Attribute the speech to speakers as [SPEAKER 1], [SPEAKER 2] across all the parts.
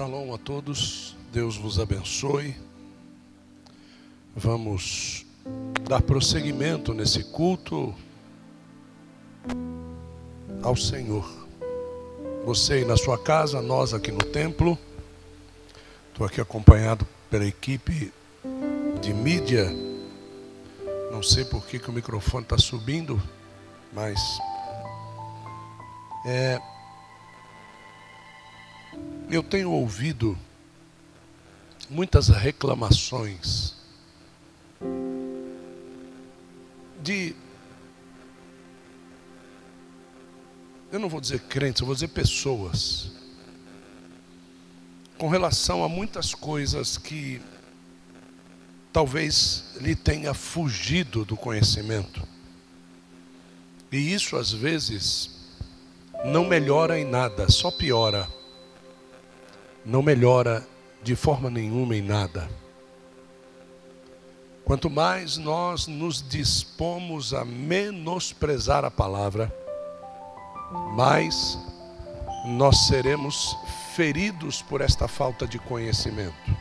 [SPEAKER 1] Shalom a todos, Deus vos abençoe. Vamos dar prosseguimento nesse culto ao Senhor. Você aí na sua casa, nós aqui no templo. Estou aqui acompanhado pela equipe de mídia. Não sei por que, que o microfone está subindo, mas é, eu tenho ouvido muitas reclamações de. Eu não vou dizer crentes, eu vou dizer pessoas. Com relação a muitas coisas que talvez lhe tenha fugido do conhecimento. E isso às vezes não melhora em nada, só piora não melhora de forma nenhuma em nada. Quanto mais nós nos dispomos a menosprezar a palavra, mais nós seremos feridos por esta falta de conhecimento.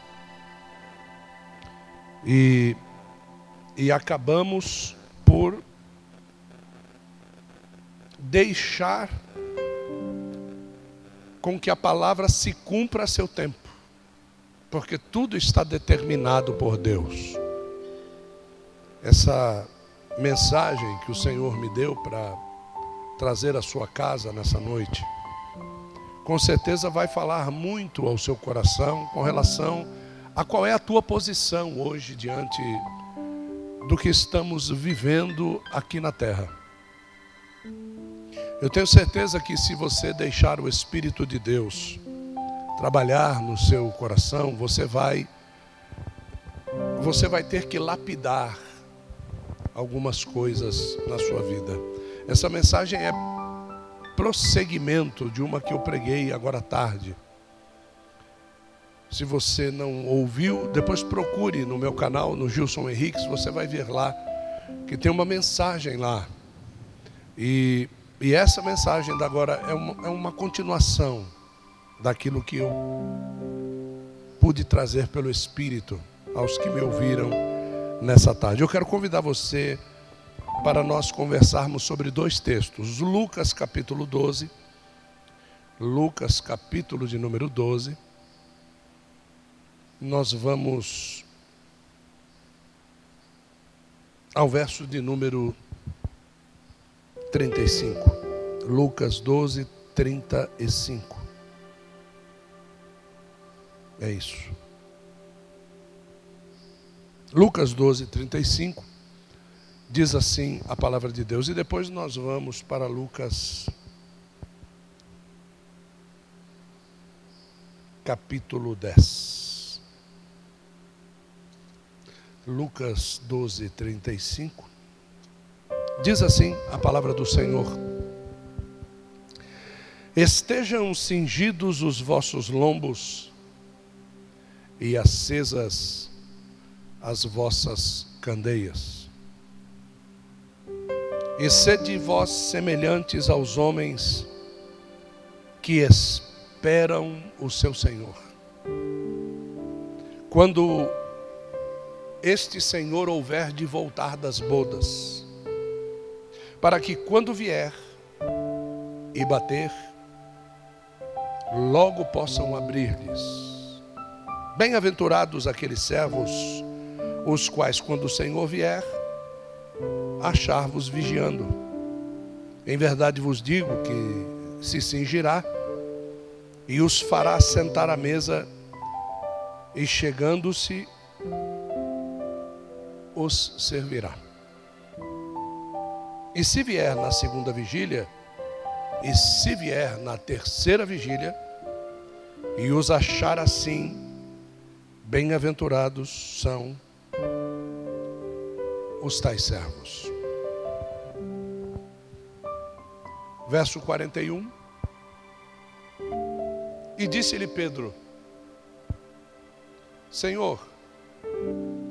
[SPEAKER 1] E, e acabamos por deixar com que a palavra se cumpra a seu tempo, porque tudo está determinado por Deus. Essa mensagem que o Senhor me deu para trazer à sua casa nessa noite, com certeza vai falar muito ao seu coração com relação a qual é a tua posição hoje diante do que estamos vivendo aqui na terra. Eu tenho certeza que se você deixar o Espírito de Deus trabalhar no seu coração, você vai você vai ter que lapidar algumas coisas na sua vida. Essa mensagem é prosseguimento de uma que eu preguei agora à tarde. Se você não ouviu, depois procure no meu canal, no Gilson Henriques, você vai ver lá que tem uma mensagem lá. E e essa mensagem da agora é uma, é uma continuação daquilo que eu pude trazer pelo Espírito aos que me ouviram nessa tarde. Eu quero convidar você para nós conversarmos sobre dois textos. Lucas capítulo 12. Lucas capítulo de número 12. Nós vamos ao verso de número 35. Lucas 12, 35. É isso. Lucas 12, 35. Diz assim a palavra de Deus. E depois nós vamos para Lucas, capítulo 10. Lucas 12, 35. Diz assim a palavra do Senhor: Estejam cingidos os vossos lombos e acesas as vossas candeias. E sede vós semelhantes aos homens que esperam o seu Senhor. Quando este Senhor houver de voltar das bodas, para que quando vier e bater, logo possam abrir-lhes. Bem-aventurados aqueles servos, os quais, quando o Senhor vier, achar-vos vigiando. Em verdade vos digo que se cingirá e os fará sentar à mesa, e chegando-se, os servirá. E se vier na segunda vigília, e se vier na terceira vigília, e os achar assim, bem-aventurados são os tais servos. Verso 41. E disse-lhe Pedro: Senhor,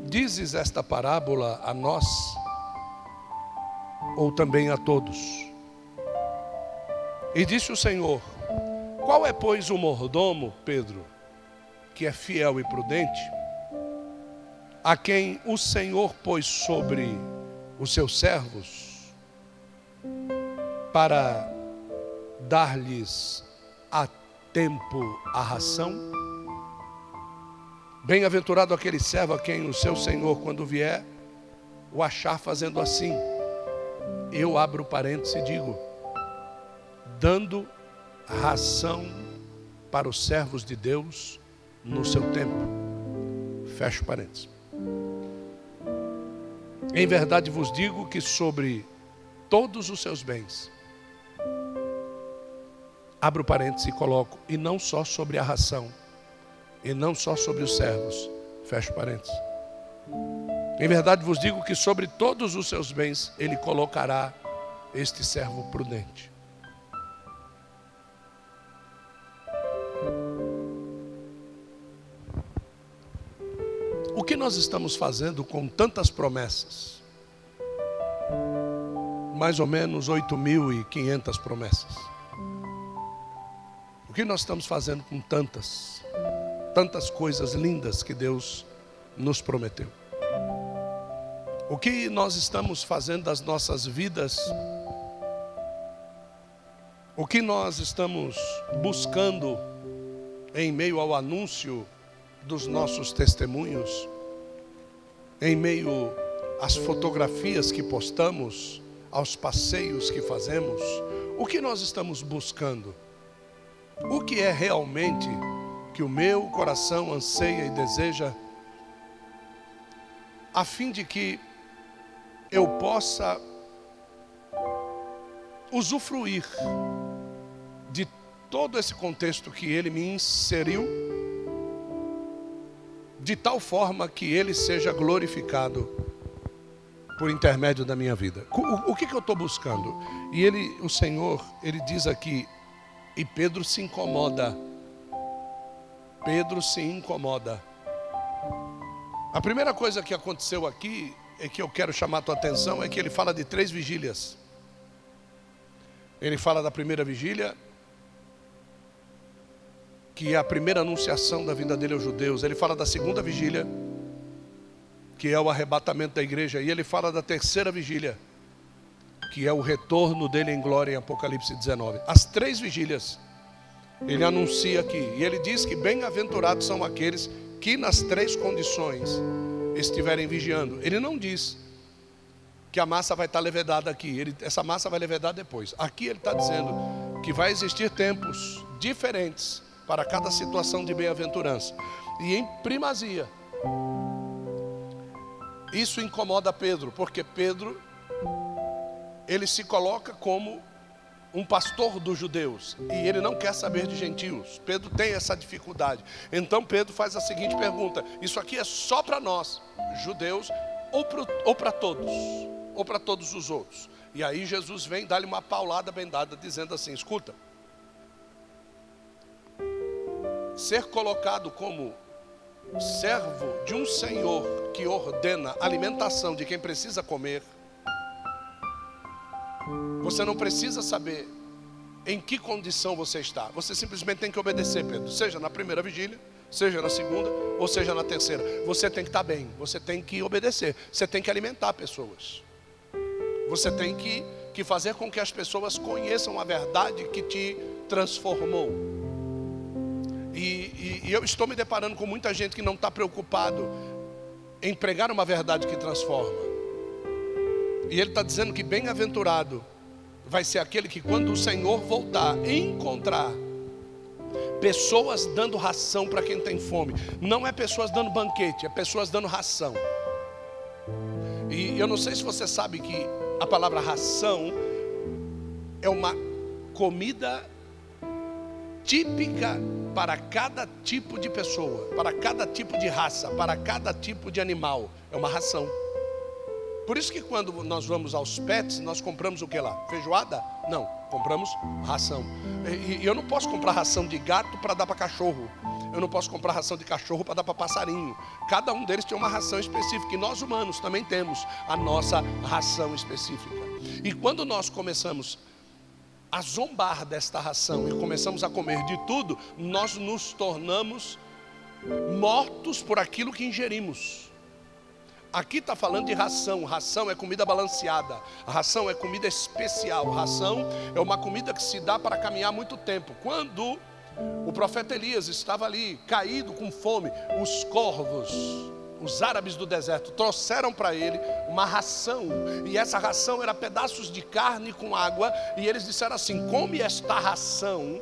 [SPEAKER 1] dizes esta parábola a nós ou também a todos. E disse o Senhor: Qual é, pois, o mordomo, Pedro, que é fiel e prudente, a quem o Senhor pôs sobre os seus servos para dar-lhes a tempo a ração? Bem-aventurado aquele servo a quem o seu Senhor, quando vier, o achar fazendo assim. Eu abro parênteses e digo: dando ração para os servos de Deus no seu tempo. Fecho parênteses. Em verdade vos digo que sobre todos os seus bens, abro parênteses e coloco, e não só sobre a ração, e não só sobre os servos. Fecho parênteses. Em verdade vos digo que sobre todos os seus bens ele colocará este servo prudente. O que nós estamos fazendo com tantas promessas? Mais ou menos 8.500 promessas. O que nós estamos fazendo com tantas? tantas coisas lindas que Deus nos prometeu. O que nós estamos fazendo das nossas vidas? O que nós estamos buscando em meio ao anúncio dos nossos testemunhos? Em meio às fotografias que postamos, aos passeios que fazemos? O que nós estamos buscando? O que é realmente que o meu coração anseia e deseja, a fim de que eu possa usufruir de todo esse contexto que ele me inseriu, de tal forma que ele seja glorificado por intermédio da minha vida. O, o que, que eu estou buscando? E ele, o Senhor, ele diz aqui, e Pedro se incomoda Pedro se incomoda. A primeira coisa que aconteceu aqui, é que eu quero chamar a tua atenção, é que ele fala de três vigílias. Ele fala da primeira vigília, que é a primeira anunciação da vinda dele aos judeus. Ele fala da segunda vigília, que é o arrebatamento da igreja. E ele fala da terceira vigília, que é o retorno dele em glória em Apocalipse 19. As três vigílias ele anuncia aqui, e ele diz que bem-aventurados são aqueles que nas três condições estiverem vigiando. Ele não diz que a massa vai estar levedada aqui, ele, essa massa vai levedar depois. Aqui ele está dizendo que vai existir tempos diferentes para cada situação de bem-aventurança. E em primazia, isso incomoda Pedro, porque Pedro ele se coloca como um pastor dos judeus e ele não quer saber de gentios. Pedro tem essa dificuldade. Então Pedro faz a seguinte pergunta: Isso aqui é só para nós, judeus, ou para todos? Ou para todos os outros? E aí Jesus vem dar-lhe uma paulada bem dada, dizendo assim: Escuta, ser colocado como servo de um Senhor que ordena alimentação de quem precisa comer você não precisa saber em que condição você está. Você simplesmente tem que obedecer, Pedro. Seja na primeira vigília, seja na segunda, ou seja na terceira. Você tem que estar bem. Você tem que obedecer. Você tem que alimentar pessoas. Você tem que, que fazer com que as pessoas conheçam a verdade que te transformou. E, e, e eu estou me deparando com muita gente que não está preocupado em pregar uma verdade que transforma. E ele está dizendo que bem-aventurado vai ser aquele que, quando o Senhor voltar, encontrar pessoas dando ração para quem tem fome. Não é pessoas dando banquete, é pessoas dando ração. E eu não sei se você sabe que a palavra ração é uma comida típica para cada tipo de pessoa, para cada tipo de raça, para cada tipo de animal. É uma ração. Por isso que quando nós vamos aos pets, nós compramos o que lá? Feijoada? Não, compramos ração. E, e eu não posso comprar ração de gato para dar para cachorro. Eu não posso comprar ração de cachorro para dar para passarinho. Cada um deles tem uma ração específica. E nós humanos também temos a nossa ração específica. E quando nós começamos a zombar desta ração e começamos a comer de tudo, nós nos tornamos mortos por aquilo que ingerimos. Aqui está falando de ração. Ração é comida balanceada. Ração é comida especial. Ração é uma comida que se dá para caminhar muito tempo. Quando o profeta Elias estava ali, caído com fome, os corvos, os árabes do deserto, trouxeram para ele uma ração. E essa ração era pedaços de carne com água. E eles disseram assim: come esta ração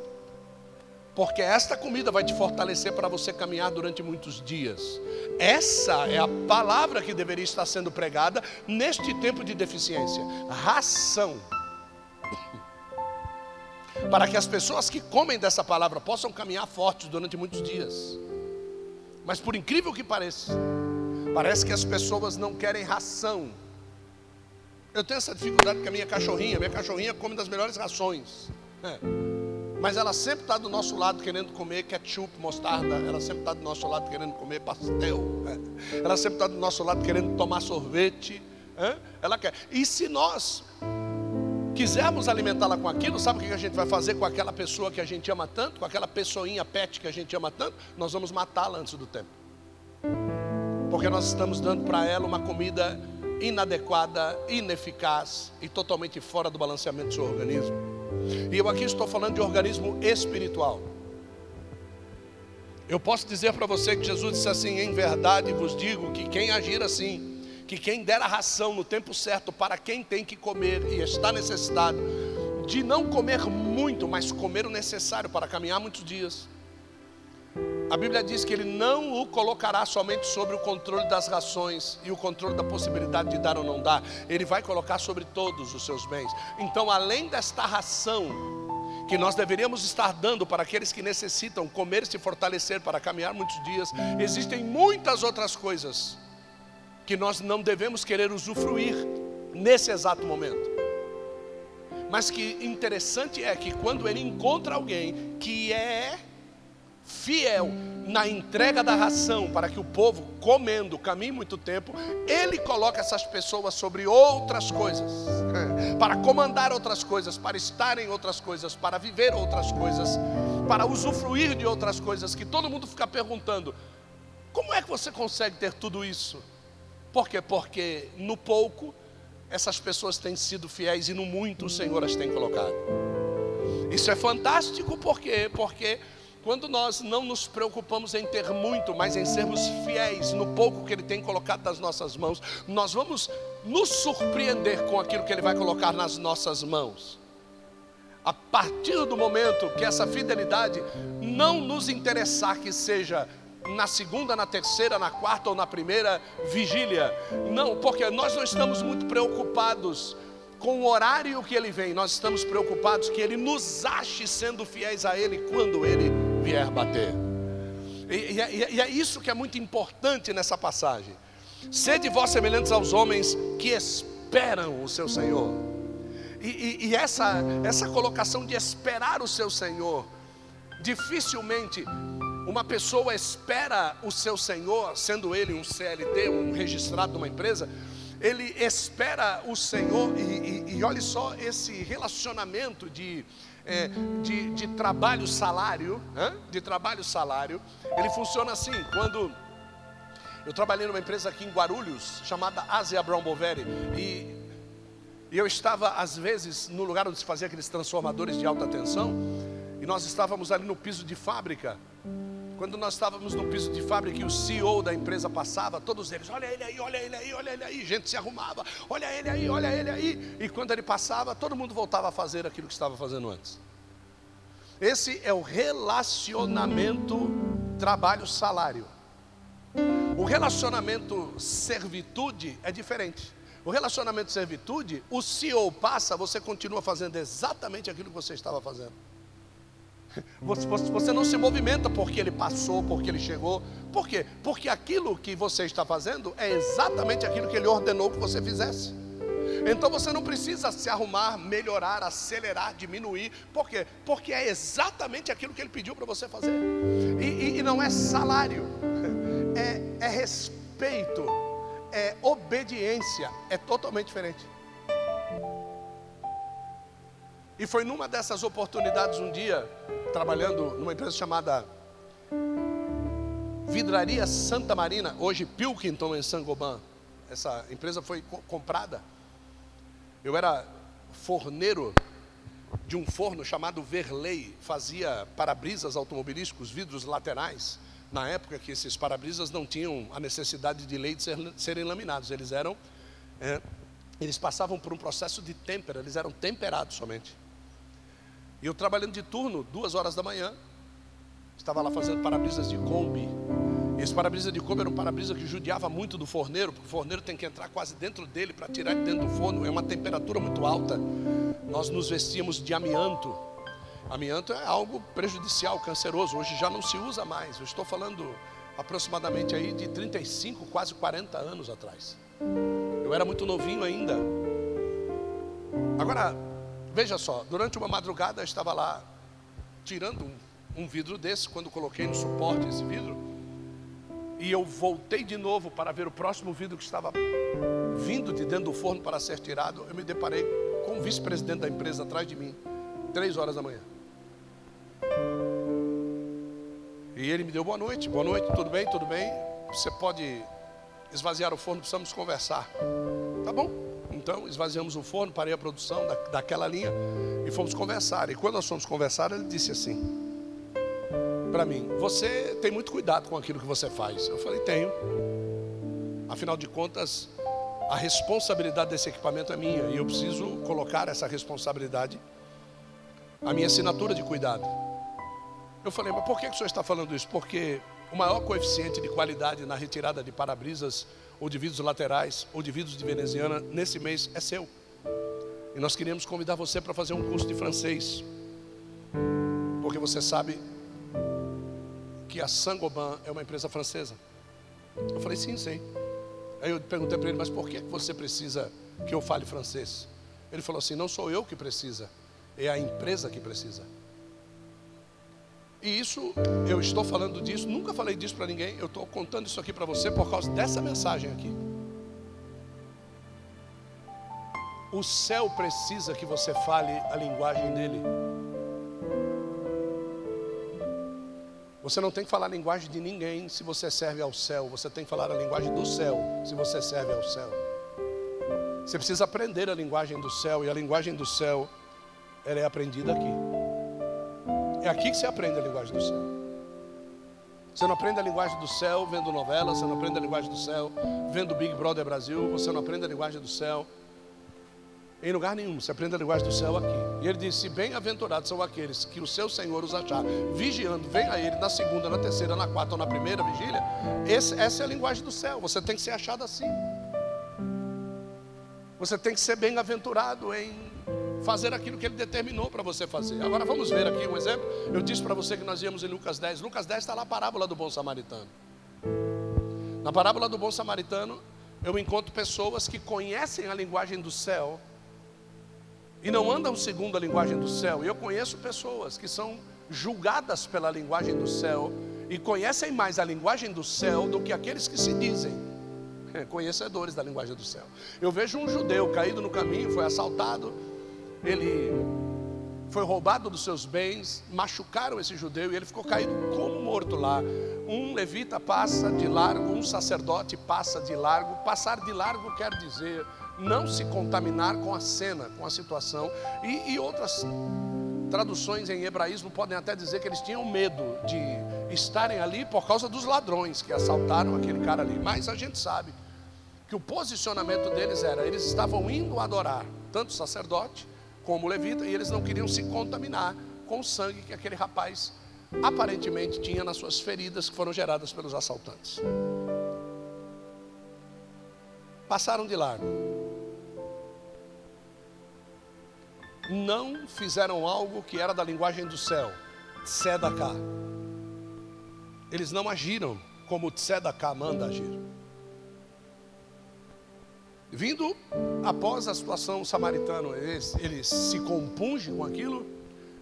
[SPEAKER 1] porque esta comida vai te fortalecer para você caminhar durante muitos dias. Essa é a palavra que deveria estar sendo pregada neste tempo de deficiência: ração. Para que as pessoas que comem dessa palavra possam caminhar fortes durante muitos dias. Mas por incrível que pareça, parece que as pessoas não querem ração. Eu tenho essa dificuldade com a minha cachorrinha. Minha cachorrinha come das melhores rações. É. Mas ela sempre está do nosso lado querendo comer ketchup, mostarda. Ela sempre está do nosso lado querendo comer pastel. Né? Ela sempre está do nosso lado querendo tomar sorvete. Ela quer. E se nós quisermos alimentá-la com aquilo, sabe o que a gente vai fazer com aquela pessoa que a gente ama tanto, com aquela pessoinha pet que a gente ama tanto? Nós vamos matá-la antes do tempo. Porque nós estamos dando para ela uma comida inadequada, ineficaz e totalmente fora do balanceamento do seu organismo. E eu aqui estou falando de organismo espiritual. Eu posso dizer para você que Jesus disse assim: em verdade vos digo que quem agir assim, que quem der a ração no tempo certo para quem tem que comer e está necessitado, de não comer muito, mas comer o necessário para caminhar muitos dias, a Bíblia diz que ele não o colocará somente sobre o controle das rações e o controle da possibilidade de dar ou não dar, ele vai colocar sobre todos os seus bens. Então, além desta ração que nós deveríamos estar dando para aqueles que necessitam comer e se fortalecer para caminhar muitos dias, existem muitas outras coisas que nós não devemos querer usufruir nesse exato momento. Mas que interessante é que quando ele encontra alguém que é fiel na entrega da ração para que o povo, comendo, caminhe muito tempo, ele coloca essas pessoas sobre outras coisas, para comandar outras coisas, para estar em outras coisas, para viver outras coisas, para usufruir de outras coisas, que todo mundo fica perguntando: como é que você consegue ter tudo isso? Por quê? Porque no pouco essas pessoas têm sido fiéis e no muito o Senhor as tem colocado. Isso é fantástico, por quê? Porque quando nós não nos preocupamos em ter muito, mas em sermos fiéis no pouco que Ele tem colocado nas nossas mãos, nós vamos nos surpreender com aquilo que Ele vai colocar nas nossas mãos. A partir do momento que essa fidelidade não nos interessar que seja na segunda, na terceira, na quarta ou na primeira vigília, não, porque nós não estamos muito preocupados com o horário que ele vem, nós estamos preocupados que ele nos ache sendo fiéis a ele quando ele vier bater. E, e, é, e, é isso que é muito importante nessa passagem. Sede vós semelhantes aos homens que esperam o seu Senhor. E, e, essa, essa colocação de esperar o seu Senhor, dificilmente uma pessoa espera o seu Senhor, sendo ele um CLT, um registrado de uma empresa, ele espera o Senhor, e, e, e olhe só esse relacionamento de é, de, de trabalho salário, de trabalho salário, ele funciona assim, quando eu trabalhei numa empresa aqui em Guarulhos, chamada Asia Brown Boveri, e, e eu estava às vezes no lugar onde se fazia aqueles transformadores de alta tensão, e nós estávamos ali no piso de fábrica, quando nós estávamos no piso de fábrica e o CEO da empresa passava, todos eles, olha ele aí, olha ele aí, olha ele aí, gente se arrumava, olha ele aí, olha ele aí. E quando ele passava, todo mundo voltava a fazer aquilo que estava fazendo antes. Esse é o relacionamento trabalho-salário. O relacionamento servitude é diferente. O relacionamento servitude, o CEO passa, você continua fazendo exatamente aquilo que você estava fazendo. Você não se movimenta porque ele passou, porque ele chegou. Por quê? Porque aquilo que você está fazendo é exatamente aquilo que ele ordenou que você fizesse. Então você não precisa se arrumar, melhorar, acelerar, diminuir. Por quê? Porque é exatamente aquilo que ele pediu para você fazer. E, e, e, não é salário, é, é respeito, é obediência, é totalmente diferente. E foi numa dessas oportunidades um dia, trabalhando numa empresa chamada Vidraria Santa Marina, hoje Pilkington em Sangoban. Essa empresa foi co comprada. Eu era forneiro de um forno chamado Verley, fazia para-brisas automobilísticos, vidros laterais. Na época que esses para-brisas não tinham a necessidade de lei de ser, serem laminados, eles eram, é, eles passavam por um processo de têmpera, eles eram temperados somente. E eu trabalhando de turno, duas horas da manhã, estava lá fazendo para-brisas de Kombi. Esse para-brisa de Kombi era um para-brisa que judiava muito do forneiro, porque o forneiro tem que entrar quase dentro dele para tirar de dentro do forno, é uma temperatura muito alta. Nós nos vestíamos de amianto. Amianto é algo prejudicial, canceroso, hoje já não se usa mais. Eu estou falando aproximadamente aí de 35, quase 40 anos atrás. Eu era muito novinho ainda. Agora, veja só, durante uma madrugada eu estava lá tirando um um vidro desse, quando coloquei no suporte esse vidro, e eu voltei de novo para ver o próximo vidro que estava vindo de dentro do forno para ser tirado, eu me deparei com o vice-presidente da empresa atrás de mim, três horas da manhã. E ele me deu boa noite, boa noite, tudo bem, tudo bem? Você pode esvaziar o forno, precisamos conversar. Tá bom? Então esvaziamos o forno, parei a produção da, daquela linha e fomos conversar. E quando nós fomos conversar, ele disse assim: para mim: Você tem muito cuidado com aquilo que você faz. Eu falei: Tenho. Afinal de contas, a responsabilidade desse equipamento é minha e eu preciso colocar essa responsabilidade, a minha assinatura de cuidado. Eu falei: Mas por que o senhor está falando isso? Porque o maior coeficiente de qualidade na retirada de para-brisas ou de vidros laterais ou de vidros de veneziana nesse mês é seu. E nós queríamos convidar você para fazer um curso de francês. Porque você sabe que a Sangoban é uma empresa francesa. Eu falei, sim, sei. Aí eu perguntei para ele, mas por que você precisa que eu fale francês? Ele falou assim: não sou eu que precisa, é a empresa que precisa. E isso, eu estou falando disso, nunca falei disso para ninguém, eu estou contando isso aqui para você por causa dessa mensagem aqui. O céu precisa que você fale a linguagem dele. Você não tem que falar a linguagem de ninguém se você serve ao céu. Você tem que falar a linguagem do céu se você serve ao céu. Você precisa aprender a linguagem do céu e a linguagem do céu ela é aprendida aqui. É aqui que você aprende a linguagem do céu. Você não aprende a linguagem do céu vendo novela, você não aprende a linguagem do céu vendo Big Brother Brasil, você não aprende a linguagem do céu em lugar nenhum, você aprende a linguagem do céu aqui. E ele disse: Bem-aventurados são aqueles que o seu Senhor os achar vigiando, vem a ele na segunda, na terceira, na quarta ou na primeira vigília. Esse, essa é a linguagem do céu, você tem que ser achado assim. Você tem que ser bem-aventurado em fazer aquilo que ele determinou para você fazer. Agora vamos ver aqui um exemplo. Eu disse para você que nós íamos em Lucas 10. Lucas 10 está lá a parábola do bom samaritano. Na parábola do bom samaritano, eu encontro pessoas que conhecem a linguagem do céu e não andam segundo a linguagem do céu. E eu conheço pessoas que são julgadas pela linguagem do céu e conhecem mais a linguagem do céu do que aqueles que se dizem conhecedores da linguagem do céu. Eu vejo um judeu caído no caminho, foi assaltado, ele foi roubado dos seus bens, machucaram esse judeu e ele ficou caído como morto lá. Um levita passa de largo, um sacerdote passa de largo. Passar de largo quer dizer não se contaminar com a cena, com a situação. E, e outras traduções em hebraísmo podem até dizer que eles tinham medo de estarem ali por causa dos ladrões que assaltaram aquele cara ali. Mas a gente sabe que o posicionamento deles era: eles estavam indo adorar tanto o sacerdote como levita e eles não queriam se contaminar com o sangue que aquele rapaz aparentemente tinha nas suas feridas que foram geradas pelos assaltantes. Passaram de largo. Não fizeram algo que era da linguagem do céu, tzedaká. Eles não agiram como tzedaká manda agir. Vindo após a situação samaritano, ele, ele se compunge com aquilo,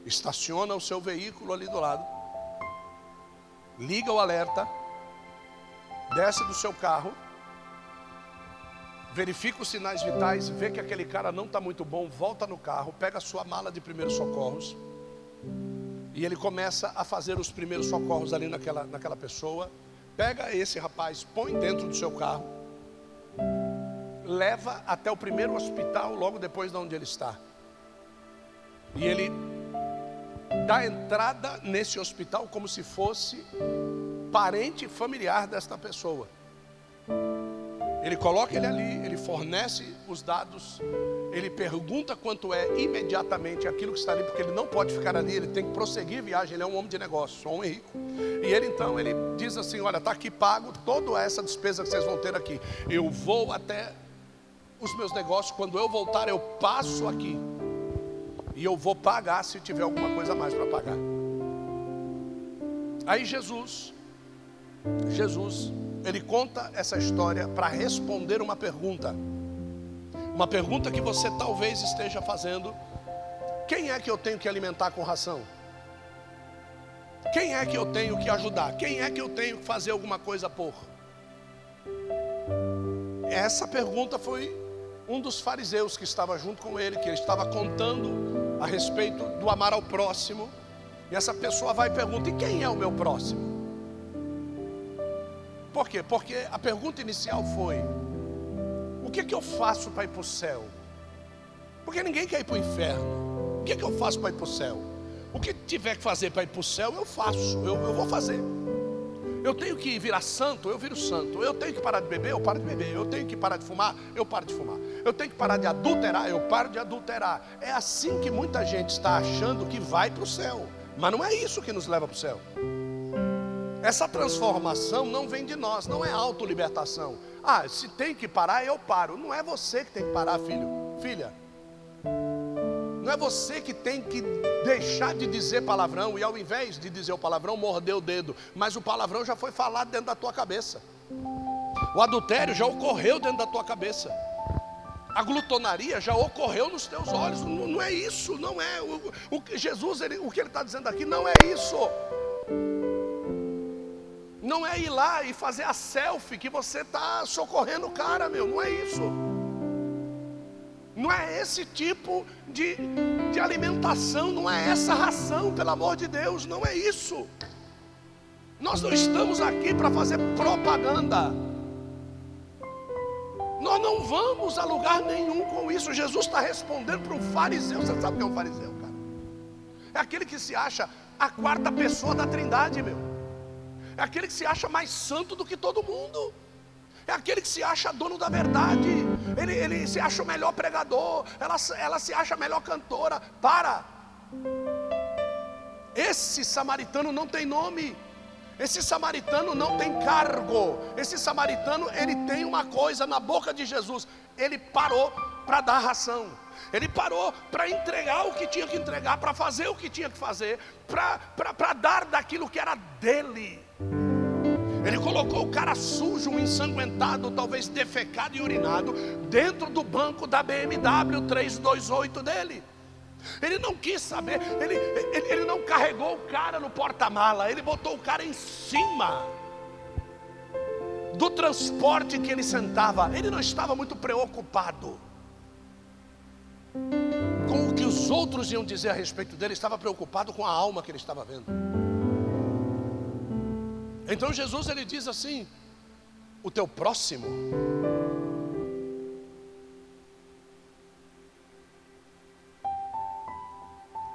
[SPEAKER 1] estaciona o seu veículo ali do lado, liga o alerta, desce do seu carro, verifica os sinais vitais, vê que aquele cara não está muito bom, volta no carro, pega a sua mala de primeiros socorros e ele começa a fazer os primeiros socorros ali naquela, naquela pessoa pega esse rapaz, põe dentro do seu carro, leva até o primeiro hospital, logo depois de onde ele está. E ele dá entrada nesse hospital como se fosse parente familiar desta pessoa. Ele coloca ele ali, ele fornece os dados, ele pergunta quanto é imediatamente aquilo que está ali, porque ele não pode ficar ali, ele tem que prosseguir a viagem, ele é um homem de negócio, um homem rico. E ele então, ele diz assim: Olha, está aqui pago toda essa despesa que vocês vão ter aqui. Eu vou até os meus negócios, quando eu voltar, eu passo aqui. E eu vou pagar se tiver alguma coisa a mais para pagar. Aí Jesus, Jesus, ele conta essa história para responder uma pergunta. Uma pergunta que você talvez esteja fazendo: quem é que eu tenho que alimentar com ração? Quem é que eu tenho que ajudar? Quem é que eu tenho que fazer alguma coisa por? Essa pergunta foi um dos fariseus que estava junto com ele, que ele estava contando a respeito do amar ao próximo. E essa pessoa vai e pergunta: e quem é o meu próximo? Por quê? Porque a pergunta inicial foi: o que, é que eu faço para ir para o céu? Porque ninguém quer ir para o inferno. O que, é que eu faço para ir para o céu? O que tiver que fazer para ir para o céu, eu faço, eu, eu vou fazer. Eu tenho que virar santo, eu viro santo. Eu tenho que parar de beber, eu paro de beber. Eu tenho que parar de fumar, eu paro de fumar. Eu tenho que parar de adulterar, eu paro de adulterar. É assim que muita gente está achando que vai para o céu. Mas não é isso que nos leva para o céu. Essa transformação não vem de nós, não é autolibertação. Ah, se tem que parar, eu paro. Não é você que tem que parar, filho, filha. Não é você que tem que deixar de dizer palavrão e ao invés de dizer o palavrão, morder o dedo. Mas o palavrão já foi falado dentro da tua cabeça. O adultério já ocorreu dentro da tua cabeça. A glutonaria já ocorreu nos teus olhos. Não, não é isso, não é. O, o Jesus, ele, o que ele está dizendo aqui, não é isso. Não é ir lá e fazer a selfie que você está socorrendo o cara, meu. Não é isso. Não é esse tipo de, de alimentação, não é essa ração, pelo amor de Deus, não é isso. Nós não estamos aqui para fazer propaganda. Nós não vamos a lugar nenhum com isso. Jesus está respondendo para um fariseu. Você sabe o que é um fariseu, cara? É aquele que se acha a quarta pessoa da trindade, meu. É aquele que se acha mais santo do que todo mundo é aquele que se acha dono da verdade, ele, ele se acha o melhor pregador, ela, ela se acha a melhor cantora. Para! Esse samaritano não tem nome. Esse samaritano não tem cargo. Esse samaritano, ele tem uma coisa na boca de Jesus. Ele parou para dar ração. Ele parou para entregar o que tinha que entregar, para fazer o que tinha que fazer, para dar daquilo que era dele. Ele colocou o cara sujo, um ensanguentado, talvez defecado e urinado, dentro do banco da BMW 328 dele. Ele não quis saber, ele, ele, ele não carregou o cara no porta-mala, ele botou o cara em cima do transporte que ele sentava. Ele não estava muito preocupado com o que os outros iam dizer a respeito dele, estava preocupado com a alma que ele estava vendo. Então Jesus ele diz assim: o teu próximo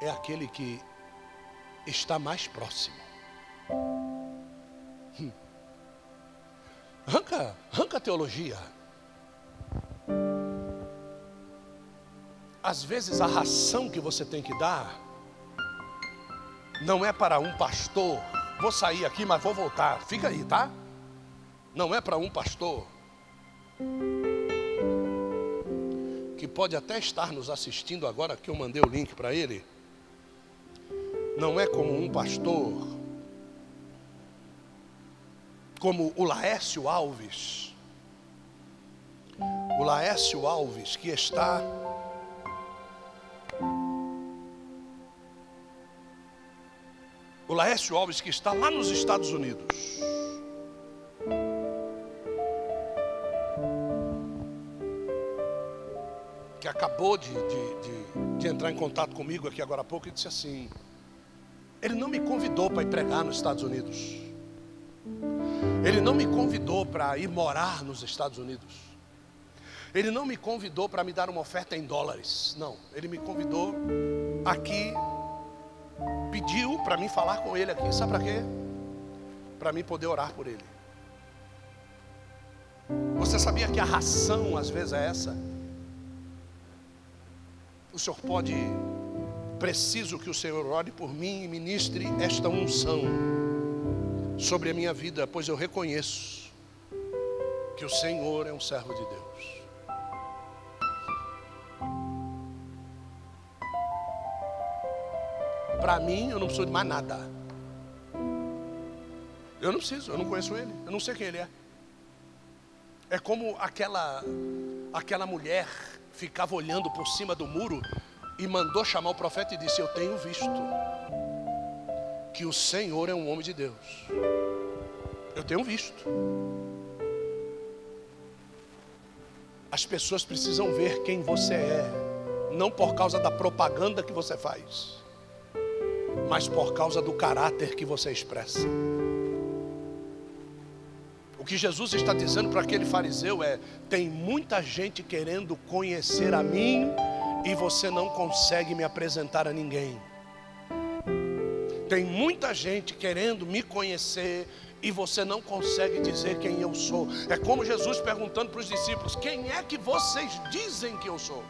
[SPEAKER 1] é aquele que está mais próximo. Hum. Arranca, arranca a teologia. Às vezes a ração que você tem que dar não é para um pastor Vou sair aqui, mas vou voltar. Fica aí, tá? Não é para um pastor que pode até estar nos assistindo agora que eu mandei o link para ele. Não é como um pastor como o Laércio Alves. O Laércio Alves que está o Laércio Alves, que está lá nos Estados Unidos. Que acabou de, de, de, de entrar em contato comigo aqui agora há pouco e disse assim: Ele não me convidou para ir pregar nos Estados Unidos. Ele não me convidou para ir morar nos Estados Unidos. Ele não me convidou para me dar uma oferta em dólares. Não, ele me convidou aqui, pediu para mim falar com ele aqui. Sabe para quê? Para mim poder orar por ele. Você sabia que a ração às vezes é essa? O Senhor pode, preciso que o Senhor ore por mim e ministre esta unção sobre a minha vida, pois eu reconheço que o Senhor é um servo de Deus. Para mim, eu não preciso de mais nada. Eu não preciso, eu não conheço ele, eu não sei quem ele é. É como aquela aquela mulher ficava olhando por cima do muro e mandou chamar o profeta e disse: Eu tenho visto que o Senhor é um homem de Deus. Eu tenho visto. As pessoas precisam ver quem você é, não por causa da propaganda que você faz, mas por causa do caráter que você expressa. O que Jesus está dizendo para aquele fariseu é: tem muita gente querendo conhecer a mim e você não consegue me apresentar a ninguém. Tem muita gente querendo me conhecer e você não consegue dizer quem eu sou. É como Jesus perguntando para os discípulos: quem é que vocês dizem que eu sou?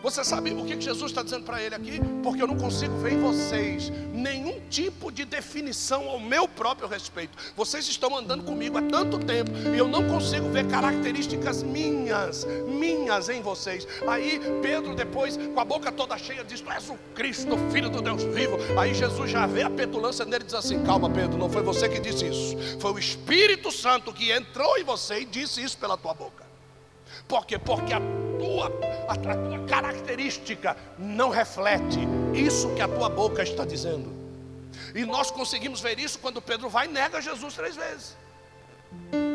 [SPEAKER 1] Você sabe o que Jesus está dizendo para ele aqui? Porque eu não consigo ver em vocês nenhum tipo de definição ao meu próprio respeito. Vocês estão andando comigo há tanto tempo e eu não consigo ver características minhas, minhas em vocês. Aí Pedro, depois, com a boca toda cheia, diz: Tu és o Cristo, filho do Deus vivo. Aí Jesus já vê a petulância nele e diz assim: Calma, Pedro, não foi você que disse isso. Foi o Espírito Santo que entrou em você e disse isso pela tua boca. Por quê? Porque a tua, a, a tua característica não reflete isso que a tua boca está dizendo. E nós conseguimos ver isso quando Pedro vai e nega Jesus três vezes.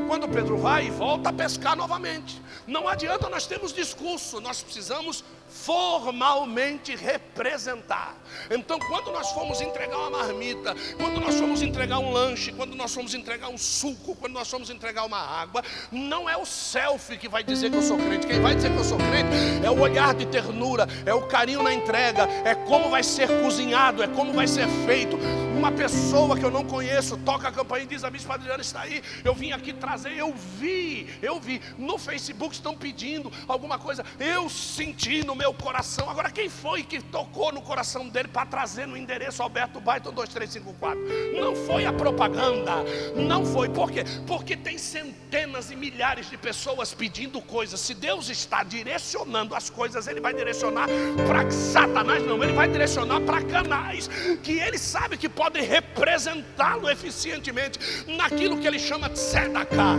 [SPEAKER 1] Quando Pedro vai e volta a pescar novamente. Não adianta nós termos discurso, nós precisamos formalmente representar. Então, quando nós fomos entregar uma marmita, quando nós fomos entregar um lanche, quando nós fomos entregar um suco, quando nós fomos entregar uma água, não é o selfie que vai dizer que eu sou crente. Quem vai dizer que eu sou crente é o olhar de ternura, é o carinho na entrega, é como vai ser cozinhado, é como vai ser feito. Uma pessoa que eu não conheço toca a campainha e diz: A minha Adriana está aí. Eu vim aqui trazer, eu vi, eu vi. No Facebook estão pedindo alguma coisa, eu senti no meu meu coração. Agora, quem foi que tocou no coração dele para trazer no endereço Alberto Baiton 2354? Não foi a propaganda, não foi. Por quê? Porque tem centenas e milhares de pessoas pedindo coisas. Se Deus está direcionando as coisas, Ele vai direcionar para Satanás, não, Ele vai direcionar para canais que Ele sabe que podem representá-lo eficientemente naquilo que Ele chama de tzedakah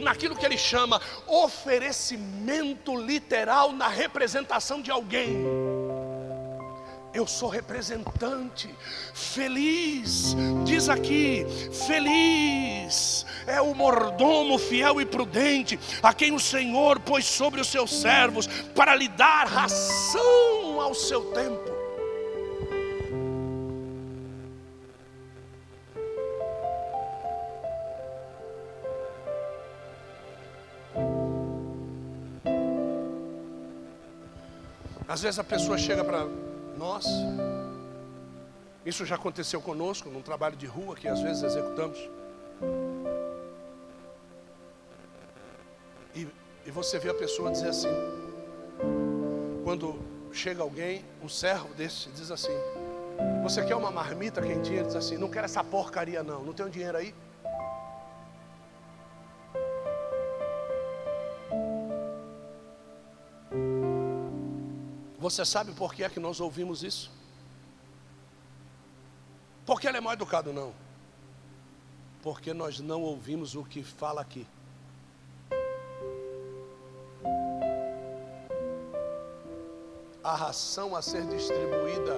[SPEAKER 1] naquilo que ele chama oferecimento literal na representação de alguém. Eu sou representante, feliz, diz aqui, feliz é o mordomo fiel e prudente, a quem o Senhor pôs sobre os seus servos para lhe dar ração ao seu tempo. Às vezes a pessoa chega para nós, isso já aconteceu conosco num trabalho de rua que às vezes executamos. E, e você vê a pessoa dizer assim, quando chega alguém, um servo desse, diz assim: Você quer uma marmita quentinha? Diz assim: Não quero essa porcaria, não. Não tem dinheiro aí? Você sabe por que é que nós ouvimos isso? Porque ele é mal educado, não. Porque nós não ouvimos o que fala aqui. A ração a ser distribuída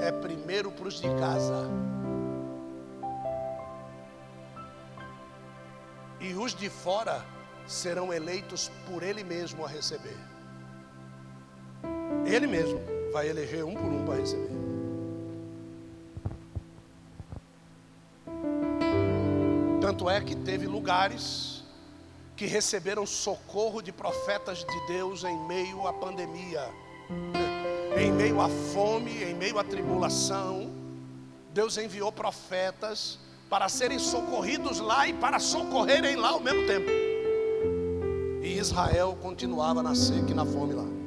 [SPEAKER 1] é primeiro para os de casa. E os de fora serão eleitos por ele mesmo a receber. Ele mesmo vai eleger um por um para receber. Tanto é que teve lugares que receberam socorro de profetas de Deus em meio à pandemia, em meio à fome, em meio à tribulação. Deus enviou profetas para serem socorridos lá e para socorrerem lá ao mesmo tempo. E Israel continuava na seca e na fome lá.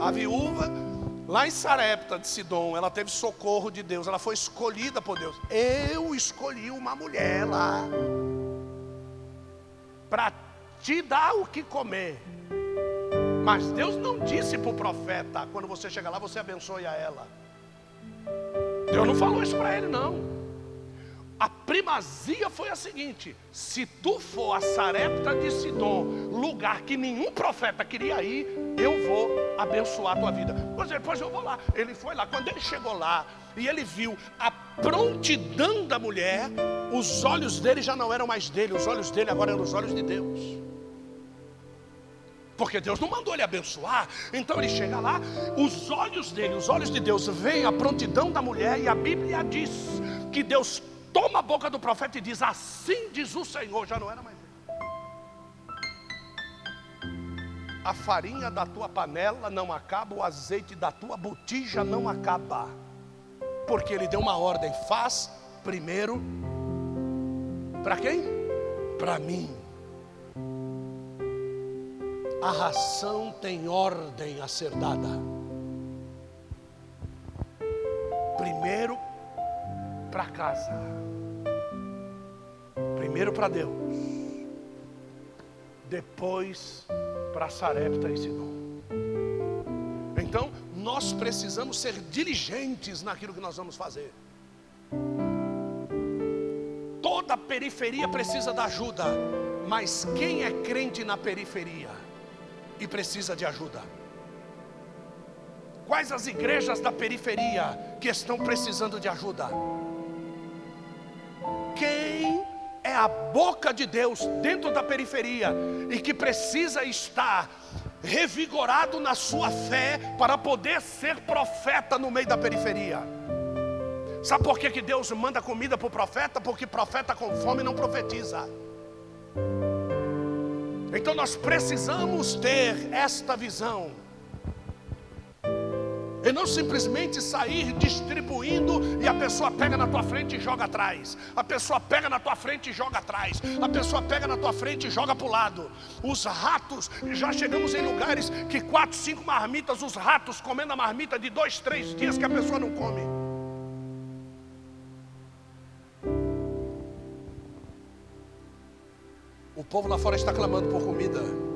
[SPEAKER 1] A viúva, lá em Sarepta de Sidom, ela teve socorro de Deus, ela foi escolhida por Deus. Eu escolhi uma mulher lá para te dar o que comer. Mas Deus não disse para o profeta: quando você chegar lá, você abençoe a ela. Deus não falou isso para ele, não. A primazia foi a seguinte: se tu for a Sarepta de Sidom, lugar que nenhum profeta queria ir, eu vou abençoar a tua vida. Pois depois eu vou lá. Ele foi lá. Quando ele chegou lá e ele viu a prontidão da mulher, os olhos dele já não eram mais dele, os olhos dele agora eram os olhos de Deus porque Deus não mandou ele abençoar. Então ele chega lá, os olhos dele, os olhos de Deus, veem a prontidão da mulher, e a Bíblia diz que Deus toma a boca do profeta e diz: Assim diz o Senhor, já não era mais ele. A farinha da tua panela não acaba, o azeite da tua botija não acaba, porque ele deu uma ordem: faz primeiro para quem? Para mim. A ração tem ordem a ser dada. Primeiro para casa. Primeiro para Deus. Depois para Sarepta e Sidom. Então, nós precisamos ser diligentes naquilo que nós vamos fazer. Toda periferia precisa da ajuda, mas quem é crente na periferia? e precisa de ajuda? Quais as igrejas da periferia que estão precisando de ajuda? Quem é a boca de Deus dentro da periferia e que precisa estar revigorado na sua fé para poder ser profeta no meio da periferia? Sabe por que, que Deus manda comida para o profeta? Porque profeta com fome não profetiza. Então nós precisamos ter esta visão. E não simplesmente sair distribuindo e a pessoa pega na tua frente e joga atrás. A pessoa pega na tua frente e joga atrás. A pessoa pega na tua frente e joga para o lado. Os ratos, já chegamos em lugares que quatro, cinco marmitas, os ratos comendo a marmita de dois, três dias que a pessoa não come. O povo lá fora está clamando por comida.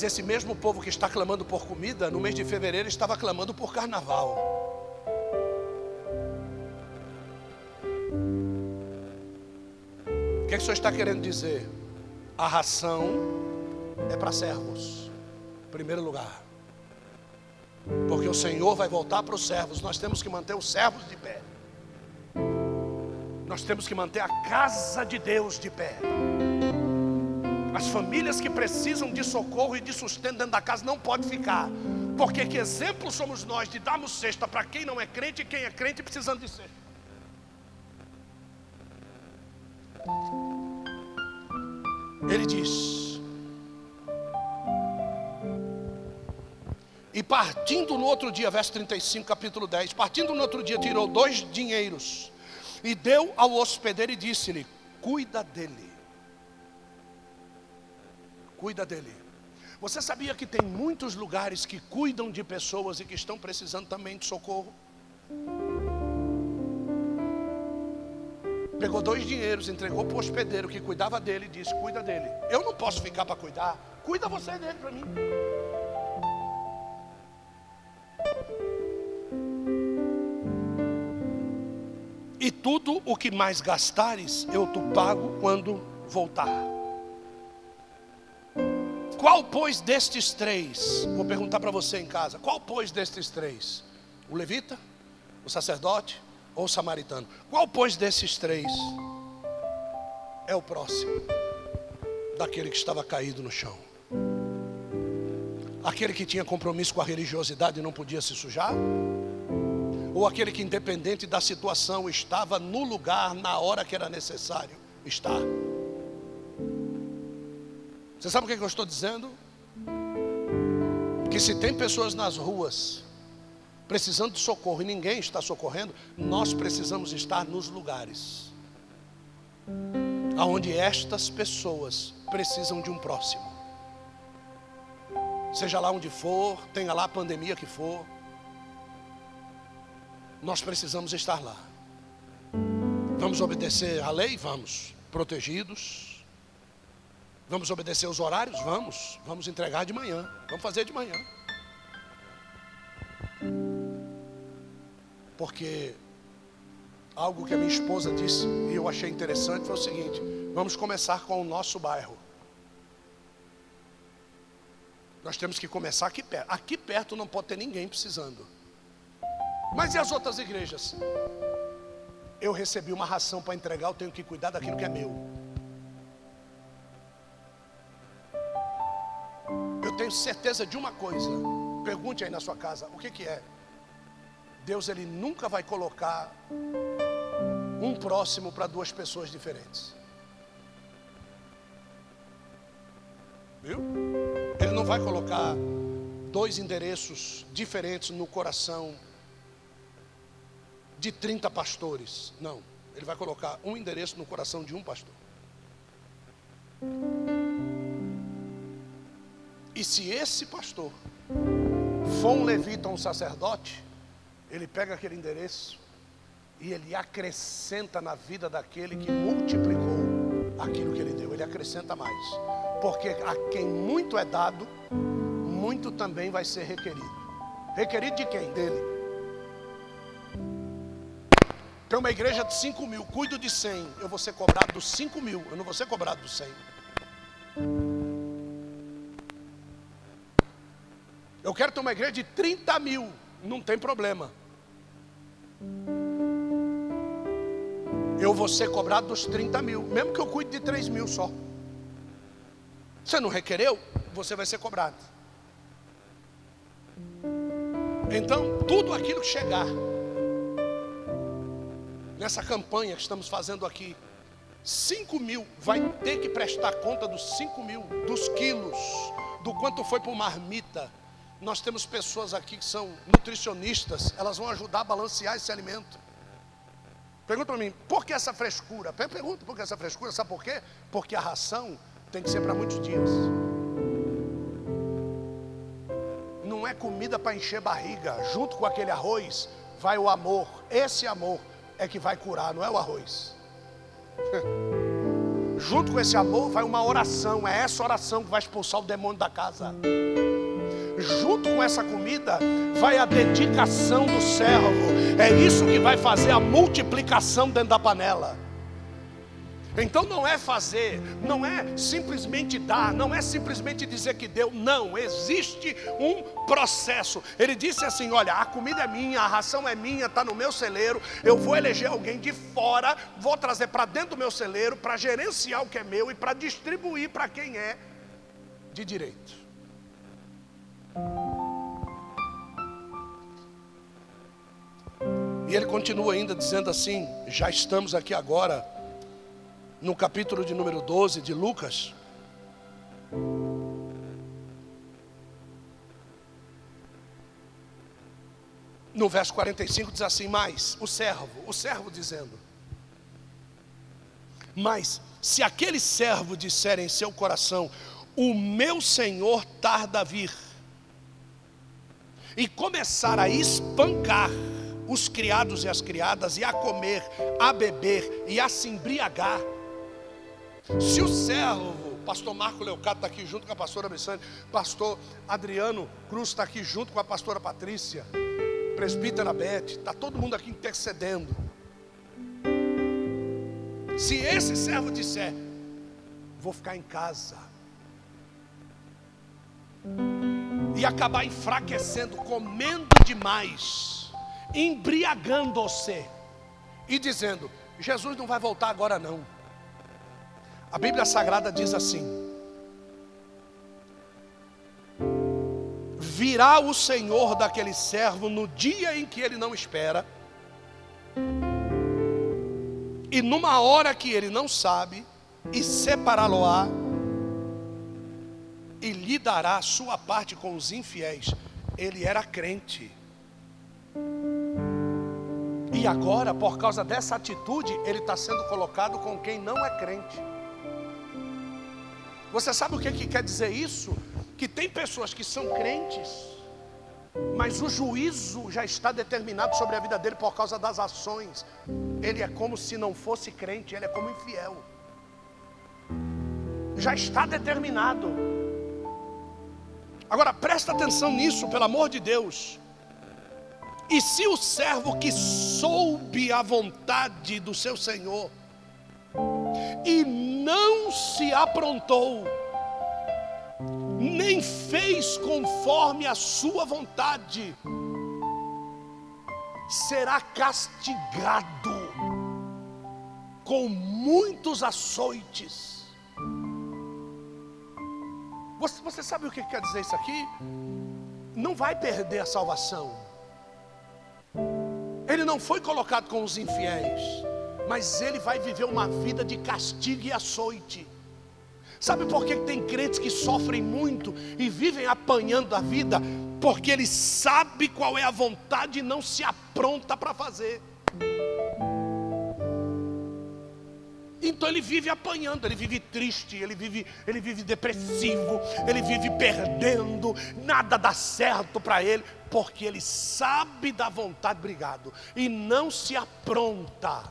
[SPEAKER 1] Mas esse mesmo povo que está clamando por comida, no mês de fevereiro estava clamando por carnaval. O que, é que o senhor está querendo dizer? A ração é para servos, em primeiro lugar. Porque o Senhor vai voltar para os servos, nós temos que manter os servos de pé. Nós temos que manter a casa de Deus de pé. As famílias que precisam de socorro e de sustento dentro da casa não pode ficar. Porque que exemplo somos nós de darmos cesta para quem não é crente e quem é crente precisando de cesta? Ele diz: E partindo no outro dia, verso 35, capítulo 10, partindo no outro dia, tirou dois dinheiros e deu ao hospedeiro e disse-lhe: Cuida dele. Cuida dele. Você sabia que tem muitos lugares que cuidam de pessoas e que estão precisando também de socorro? Pegou dois dinheiros, entregou para o hospedeiro que cuidava dele e disse: Cuida dele. Eu não posso ficar para cuidar. Cuida você dele para mim. e tudo o que mais gastares, eu te pago quando voltar. Qual, pois, destes três? Vou perguntar para você em casa: qual, pois, destes três? O levita, o sacerdote ou o samaritano? Qual, pois, desses três é o próximo daquele que estava caído no chão? Aquele que tinha compromisso com a religiosidade e não podia se sujar? Ou aquele que, independente da situação, estava no lugar na hora que era necessário estar. Você sabe o que eu estou dizendo? Que se tem pessoas nas ruas precisando de socorro e ninguém está socorrendo, nós precisamos estar nos lugares aonde estas pessoas precisam de um próximo. Seja lá onde for, tenha lá a pandemia que for, nós precisamos estar lá. Vamos obedecer à lei? Vamos. Protegidos. Vamos obedecer os horários? Vamos. Vamos entregar de manhã. Vamos fazer de manhã. Porque algo que a minha esposa disse e eu achei interessante foi o seguinte: vamos começar com o nosso bairro. Nós temos que começar aqui perto. Aqui perto não pode ter ninguém precisando. Mas e as outras igrejas? Eu recebi uma ração para entregar, eu tenho que cuidar daquilo que é meu. Tenho certeza de uma coisa. Pergunte aí na sua casa, o que, que é? Deus ele nunca vai colocar um próximo para duas pessoas diferentes. Viu? Ele não vai colocar dois endereços diferentes no coração de 30 pastores. Não. Ele vai colocar um endereço no coração de um pastor. E se esse pastor for um levita ou um sacerdote, ele pega aquele endereço e ele acrescenta na vida daquele que multiplicou aquilo que ele deu. Ele acrescenta mais. Porque a quem muito é dado, muito também vai ser requerido. Requerido de quem? Dele. Tem uma igreja de 5 mil, cuido de 100. Eu vou ser cobrado dos 5 mil, eu não vou ser cobrado dos 100. Eu quero ter uma igreja de 30 mil, não tem problema. Eu vou ser cobrado dos 30 mil, mesmo que eu cuide de 3 mil só. Você não requereu, você vai ser cobrado. Então, tudo aquilo que chegar nessa campanha que estamos fazendo aqui, 5 mil vai ter que prestar conta dos 5 mil, dos quilos, do quanto foi para marmita. Nós temos pessoas aqui que são nutricionistas, elas vão ajudar a balancear esse alimento. Pergunta para mim, por que essa frescura? Pergunta por que essa frescura, sabe por quê? Porque a ração tem que ser para muitos dias. Não é comida para encher barriga, junto com aquele arroz vai o amor. Esse amor é que vai curar, não é o arroz. Junto com esse amor vai uma oração, é essa oração que vai expulsar o demônio da casa. Junto com essa comida vai a dedicação do servo, é isso que vai fazer a multiplicação dentro da panela. Então não é fazer, não é simplesmente dar, não é simplesmente dizer que deu, não, existe um processo. Ele disse assim: Olha, a comida é minha, a ração é minha, está no meu celeiro. Eu vou eleger alguém de fora, vou trazer para dentro do meu celeiro, para gerenciar o que é meu e para distribuir para quem é de direito. E ele continua ainda dizendo assim: Já estamos aqui agora no capítulo de número 12 de Lucas. No verso 45 diz assim: Mas o servo, o servo dizendo: Mas se aquele servo disser em seu coração: O meu senhor tarda a vir, e começar a espancar os criados e as criadas, e a comer, a beber e a se embriagar, se o servo, pastor Marco Leucato está aqui junto com a pastora Brissane, pastor Adriano Cruz está aqui junto com a pastora Patrícia, presbítera Beth, está todo mundo aqui intercedendo. Se esse servo disser, vou ficar em casa, e acabar enfraquecendo, comendo demais, embriagando-se, e dizendo: Jesus não vai voltar agora não. A Bíblia Sagrada diz assim: virá o Senhor daquele servo no dia em que ele não espera, e numa hora que ele não sabe, e separá-lo-á, e lhe dará a sua parte com os infiéis. Ele era crente. E agora, por causa dessa atitude, ele está sendo colocado com quem não é crente. Você sabe o que, que quer dizer isso? Que tem pessoas que são crentes, mas o juízo já está determinado sobre a vida dele por causa das ações. Ele é como se não fosse crente, ele é como infiel. Já está determinado. Agora presta atenção nisso, pelo amor de Deus. E se o servo que soube a vontade do seu senhor e não se aprontou, nem fez conforme a sua vontade, será castigado com muitos açoites. Você, você sabe o que quer dizer isso aqui? Não vai perder a salvação. Ele não foi colocado com os infiéis, mas ele vai viver uma vida de castigo e açoite. Sabe por que tem crentes que sofrem muito e vivem apanhando a vida? Porque ele sabe qual é a vontade e não se apronta para fazer. Então ele vive apanhando, ele vive triste, ele vive, ele vive depressivo, ele vive perdendo, nada dá certo para ele, porque ele sabe da vontade, obrigado, e não se apronta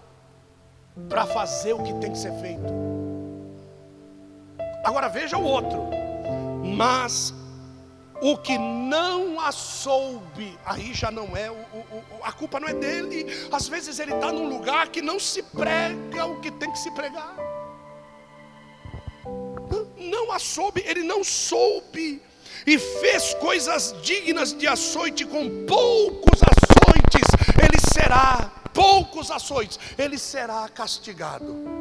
[SPEAKER 1] para fazer o que tem que ser feito. Agora veja o outro. Mas o que não a soube, aí já não é, o, o, a culpa não é dele. Às vezes ele está num lugar que não se prega o que tem que se pregar. Não a soube, ele não soube. E fez coisas dignas de açoite com poucos açoites, ele será, poucos açoites, ele será castigado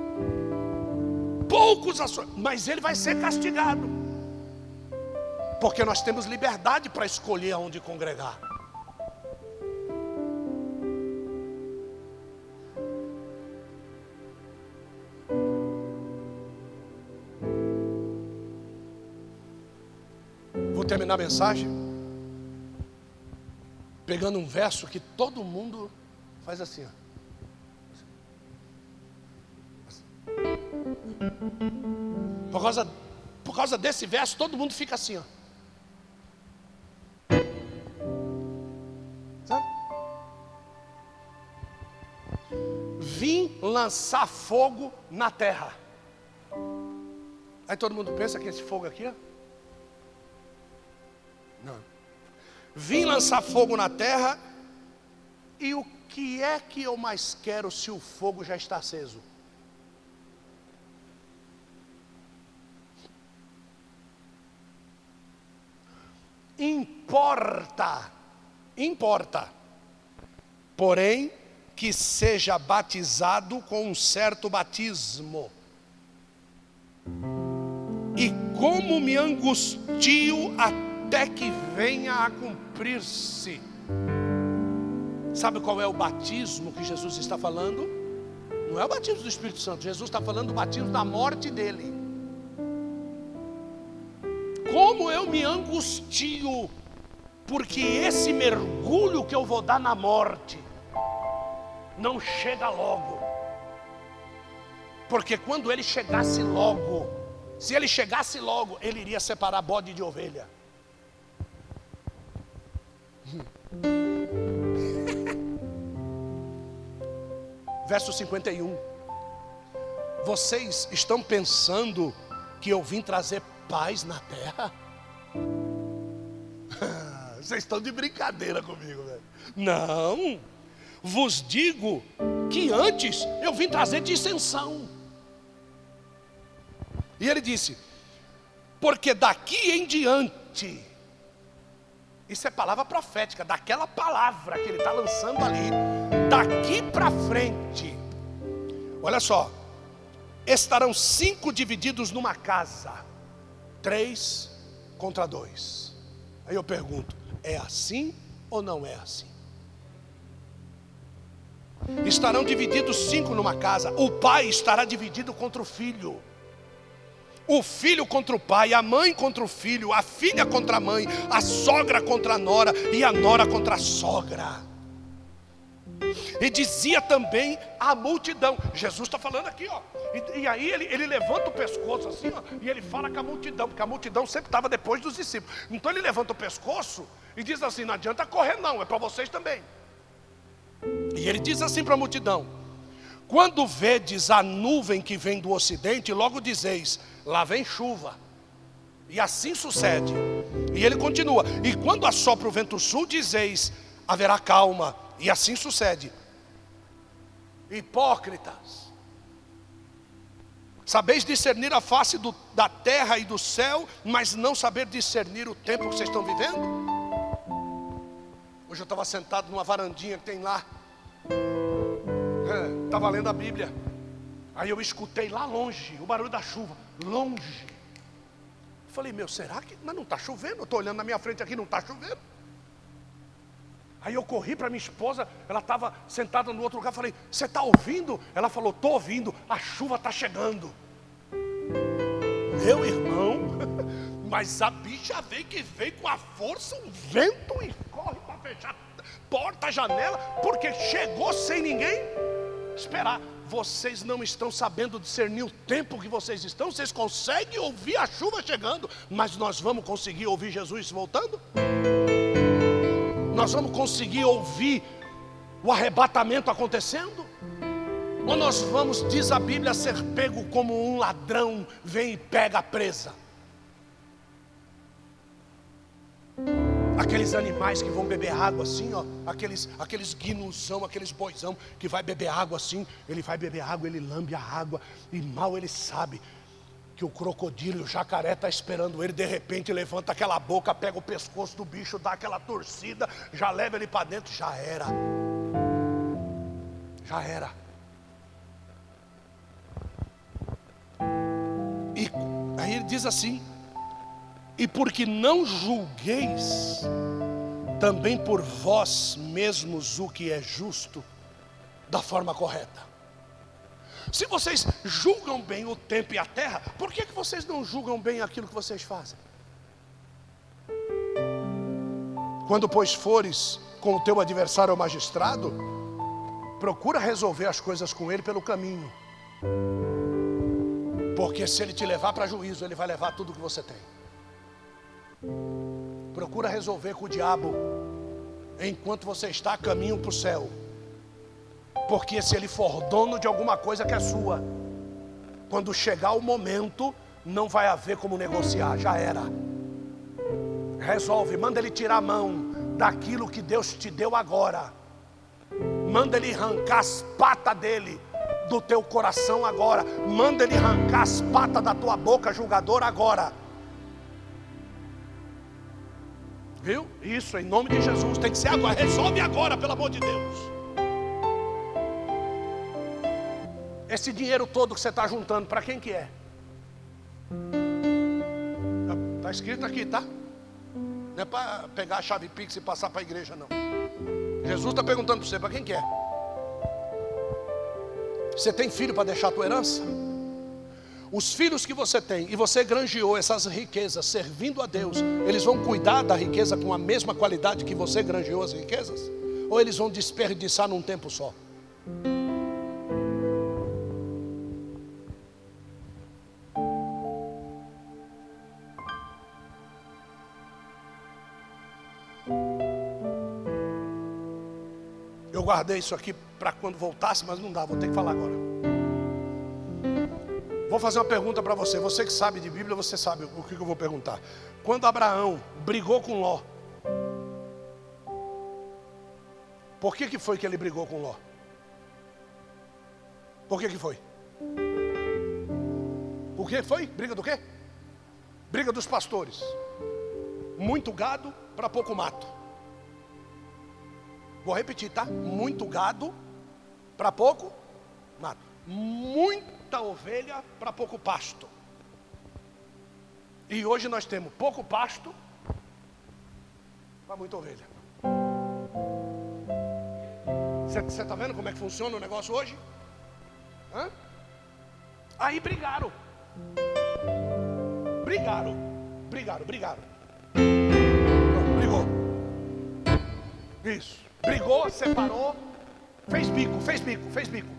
[SPEAKER 1] poucos ações, mas ele vai ser castigado. Porque nós temos liberdade para escolher aonde congregar. Vou terminar a mensagem pegando um verso que todo mundo faz assim. Ó. Por causa, por causa desse verso, todo mundo fica assim, ó. Lançar fogo na terra. Aí todo mundo pensa que esse fogo aqui. Não. Vim lançar fogo na terra. E o que é que eu mais quero se o fogo já está aceso? importa, importa, porém que seja batizado com um certo batismo. E como me angustio até que venha a cumprir-se. Sabe qual é o batismo que Jesus está falando? Não é o batismo do Espírito Santo, Jesus está falando do batismo da morte dele como eu me angustio, porque esse mergulho que eu vou dar na morte não chega logo. Porque quando ele chegasse logo, se ele chegasse logo, ele iria separar bode de ovelha. Verso 51. Vocês estão pensando que eu vim trazer paz na terra? Vocês estão de brincadeira comigo, velho. Não, vos digo que antes eu vim trazer dissensão. E ele disse: porque daqui em diante, isso é palavra profética, daquela palavra que ele está lançando ali, daqui para frente, olha só, estarão cinco divididos numa casa, três contra dois. Aí eu pergunto: É assim ou não é assim? Estarão divididos cinco numa casa, o pai estará dividido contra o filho o filho contra o pai, a mãe contra o filho, a filha contra a mãe, a sogra contra a nora e a nora contra a sogra. E dizia também a multidão. Jesus está falando aqui, ó. E, e, aí ele, ele levanta o pescoço assim, ó, e ele fala com a multidão, porque a multidão sempre estava depois dos discípulos. Então ele levanta o pescoço e diz assim: não adianta correr, não, é para vocês também. E ele diz assim para a multidão: quando vedes a nuvem que vem do ocidente, logo dizeis: lá vem chuva. E assim sucede. E ele continua: E quando assopra o vento sul, dizeis: haverá calma. E assim sucede. Hipócritas. Sabeis discernir a face do, da terra e do céu, mas não saber discernir o tempo que vocês estão vivendo? Hoje eu estava sentado numa varandinha que tem lá. Estava é, lendo a Bíblia. Aí eu escutei lá longe o barulho da chuva, longe. Falei, meu, será que. Mas não está chovendo? Eu estou olhando na minha frente aqui, não está chovendo. Aí eu corri para minha esposa, ela estava sentada no outro lugar. Falei, você está ouvindo? Ela falou, estou ouvindo, a chuva está chegando. Meu irmão, mas a bicha veio que veio com a força, um vento e corre fechar porta, janela, porque chegou sem ninguém esperar vocês não estão sabendo discernir o tempo que vocês estão, vocês conseguem ouvir a chuva chegando, mas nós vamos conseguir ouvir Jesus voltando? Nós vamos conseguir ouvir o arrebatamento acontecendo? Ou nós vamos, diz a Bíblia, ser pego como um ladrão vem e pega a presa? Aqueles animais que vão beber água assim, ó, aqueles, aqueles guinuzão, aqueles boizão que vai beber água assim, ele vai beber água, ele lambe a água, e mal ele sabe que o crocodilo o jacaré está esperando ele, de repente levanta aquela boca, pega o pescoço do bicho, dá aquela torcida, já leva ele para dentro, já era. Já era. E aí ele diz assim: e porque não julgueis também por vós mesmos o que é justo da forma correta. Se vocês julgam bem o tempo e a terra, por que, que vocês não julgam bem aquilo que vocês fazem? Quando, pois, fores com o teu adversário ao magistrado, procura resolver as coisas com ele pelo caminho. Porque se ele te levar para juízo, ele vai levar tudo que você tem. Procura resolver com o diabo enquanto você está a caminho para o céu. Porque se ele for dono de alguma coisa que é sua, quando chegar o momento, não vai haver como negociar, já era. Resolve, manda ele tirar a mão daquilo que Deus te deu agora. Manda ele arrancar as patas dele do teu coração agora. Manda ele arrancar as patas da tua boca julgadora agora. Viu? Isso, em nome de Jesus. Tem que ser agora. Resolve agora, pelo amor de Deus. Esse dinheiro todo que você está juntando, para quem que é? Está tá escrito aqui, tá? Não é para pegar a chave Pix e passar para a igreja, não. Jesus está perguntando para você, para quem que é? Você tem filho para deixar a tua herança? Os filhos que você tem e você granjeou essas riquezas servindo a Deus, eles vão cuidar da riqueza com a mesma qualidade que você granjeou as riquezas? Ou eles vão desperdiçar num tempo só? Eu guardei isso aqui para quando voltasse, mas não dá, vou ter que falar agora. Vou fazer uma pergunta para você. Você que sabe de Bíblia, você sabe o que eu vou perguntar. Quando Abraão brigou com Ló, por que, que foi que ele brigou com Ló? Por que, que foi? O que foi? Briga do quê? Briga dos pastores. Muito gado para pouco mato. Vou repetir, tá? Muito gado para pouco mato. Muito muita ovelha para pouco pasto. E hoje nós temos pouco pasto para muita ovelha. Você está vendo como é que funciona o negócio hoje? Hã? Aí brigaram. Brigaram. Brigaram, brigaram. Brigou. Isso. Brigou, separou, fez bico, fez bico, fez bico.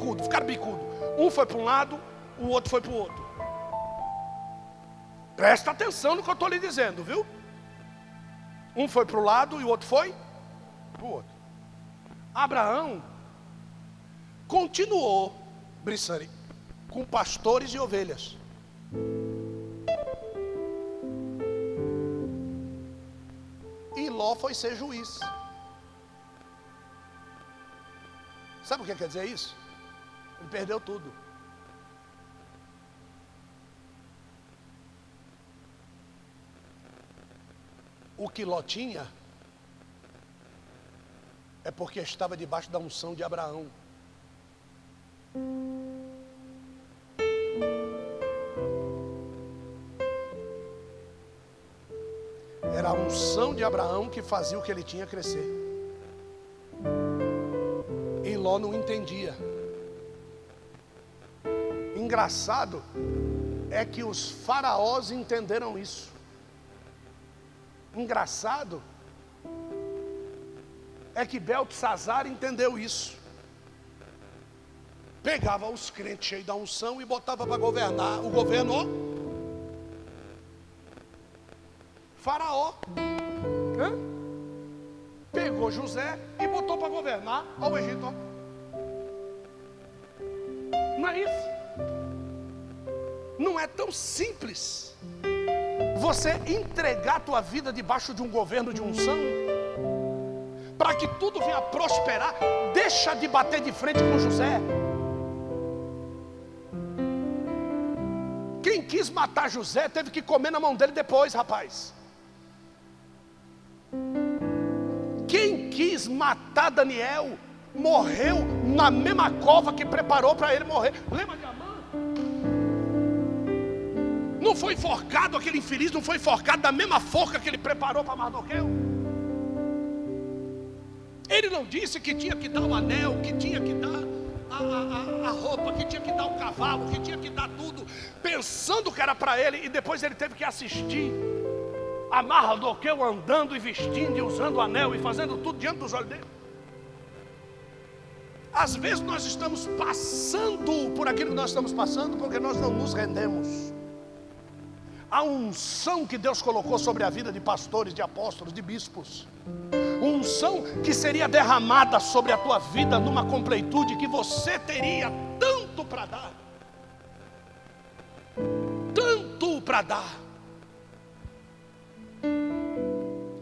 [SPEAKER 1] Bicudo, ficaram bicudo. Um foi para um lado, o outro foi para o outro. Presta atenção no que eu estou lhe dizendo, viu? Um foi para o lado e o outro foi para o outro. Abraão continuou, Brissani, com pastores e ovelhas. E Ló foi ser juiz. Sabe o que quer dizer isso? Ele perdeu tudo. O que Ló tinha é porque estava debaixo da unção de Abraão. Era a unção de Abraão que fazia o que ele tinha crescer. E Ló não entendia. Engraçado é que os faraós entenderam isso. Engraçado é que Beltesazar entendeu isso. Pegava os crentes cheios da unção e botava para governar o governo. Faraó. Hã? Pegou José e botou para governar ao Egito. Não tão simples você entregar a tua vida debaixo de um governo de unção para que tudo venha prosperar, deixa de bater de frente com José. Quem quis matar José teve que comer na mão dele depois, rapaz. Quem quis matar Daniel morreu na mesma cova que preparou para ele morrer. Lembra de Amã? Não foi forcado aquele infeliz, não foi forcado da mesma forca que ele preparou para Mardoqueu? Ele não disse que tinha que dar o anel, que tinha que dar a, a, a, roupa, que tinha que dar o cavalo, que tinha que dar tudo, pensando que era para ele, e depois ele teve que assistir a Mardoqueu andando e vestindo e usando o anel e fazendo tudo diante dos olhos dele. Às vezes nós estamos passando por aquilo que nós estamos passando porque nós não nos rendemos. A unção que Deus colocou sobre a vida de pastores, de apóstolos, de bispos unção que seria derramada sobre a tua vida numa completude que você teria tanto para dar. Tanto para dar.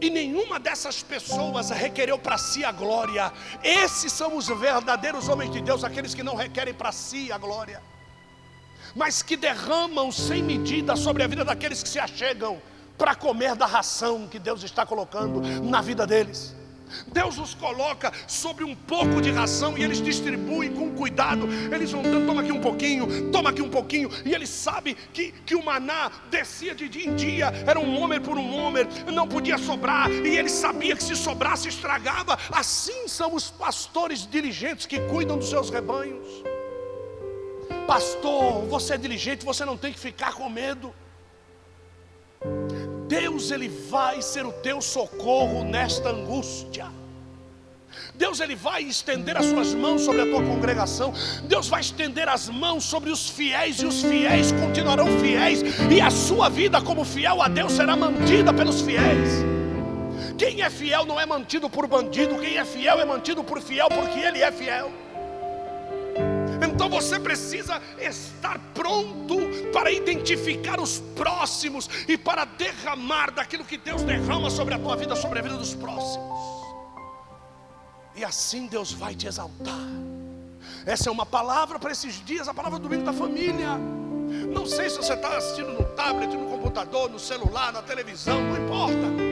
[SPEAKER 1] E nenhuma dessas pessoas requereu para si a glória. Esses são os verdadeiros homens de Deus, aqueles que não requerem para si a glória, mas que derramam sem medida sobre a vida daqueles que se achegam para comer da ração que Deus está colocando na vida deles. Deus os coloca sobre um pouco de ração e eles distribuem com cuidado. Eles vão dando, toma aqui um pouquinho, toma aqui um pouquinho. E eles sabem que, que o maná descia de dia em dia, era um homem por um homem, não podia sobrar. E ele sabia que se sobrasse, estragava. Assim são os pastores diligentes que cuidam dos seus rebanhos. Pastor, você é diligente, você não tem que ficar com medo. Deus ele vai ser o teu socorro nesta angústia. Deus ele vai estender as suas mãos sobre a tua congregação. Deus vai estender as mãos sobre os fiéis e os fiéis continuarão fiéis e a sua vida como fiel a Deus será mantida pelos fiéis. Quem é fiel não é mantido por bandido, quem é fiel é mantido por fiel porque ele é fiel. Então você precisa estar pronto para identificar os próximos e para derramar daquilo que Deus derrama sobre a tua vida, sobre a vida dos próximos. E assim Deus vai te exaltar. Essa é uma palavra para esses dias, a palavra do domingo da família. Não sei se você está assistindo no tablet, no computador, no celular, na televisão, não importa.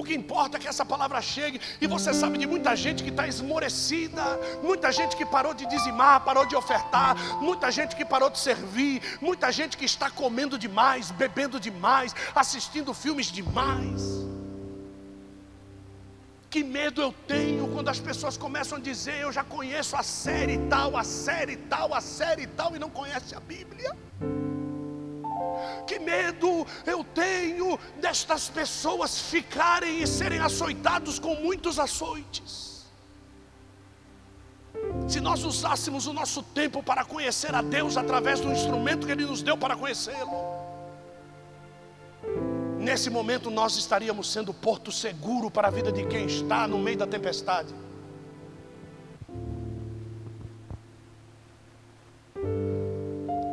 [SPEAKER 1] O que importa é que essa palavra chegue. E você sabe de muita gente que está esmorecida, muita gente que parou de dizimar, parou de ofertar, muita gente que parou de servir, muita gente que está comendo demais, bebendo demais, assistindo filmes demais. Que medo eu tenho quando as pessoas começam a dizer: Eu já conheço a série tal, a série tal, a série tal, e não conhece a Bíblia. Que medo eu tenho destas pessoas ficarem e serem açoitados com muitos açoites. Se nós usássemos o nosso tempo para conhecer a Deus através do instrumento que Ele nos deu para conhecê-lo, nesse momento nós estaríamos sendo porto seguro para a vida de quem está no meio da tempestade.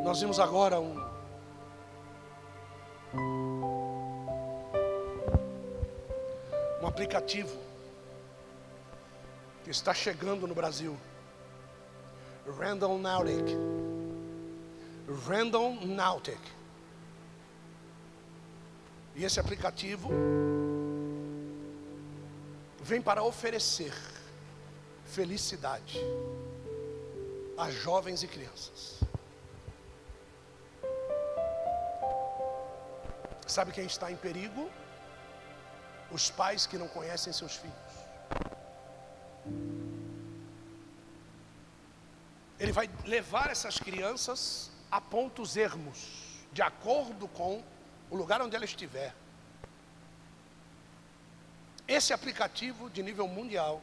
[SPEAKER 1] Nós vimos agora um um aplicativo que está chegando no Brasil. Random Nautic. Random Nautic. E esse aplicativo vem para oferecer felicidade a jovens e crianças. Sabe quem está em perigo? Os pais que não conhecem seus filhos. Ele vai levar essas crianças a pontos ermos, de acordo com o lugar onde ela estiver. Esse aplicativo de nível mundial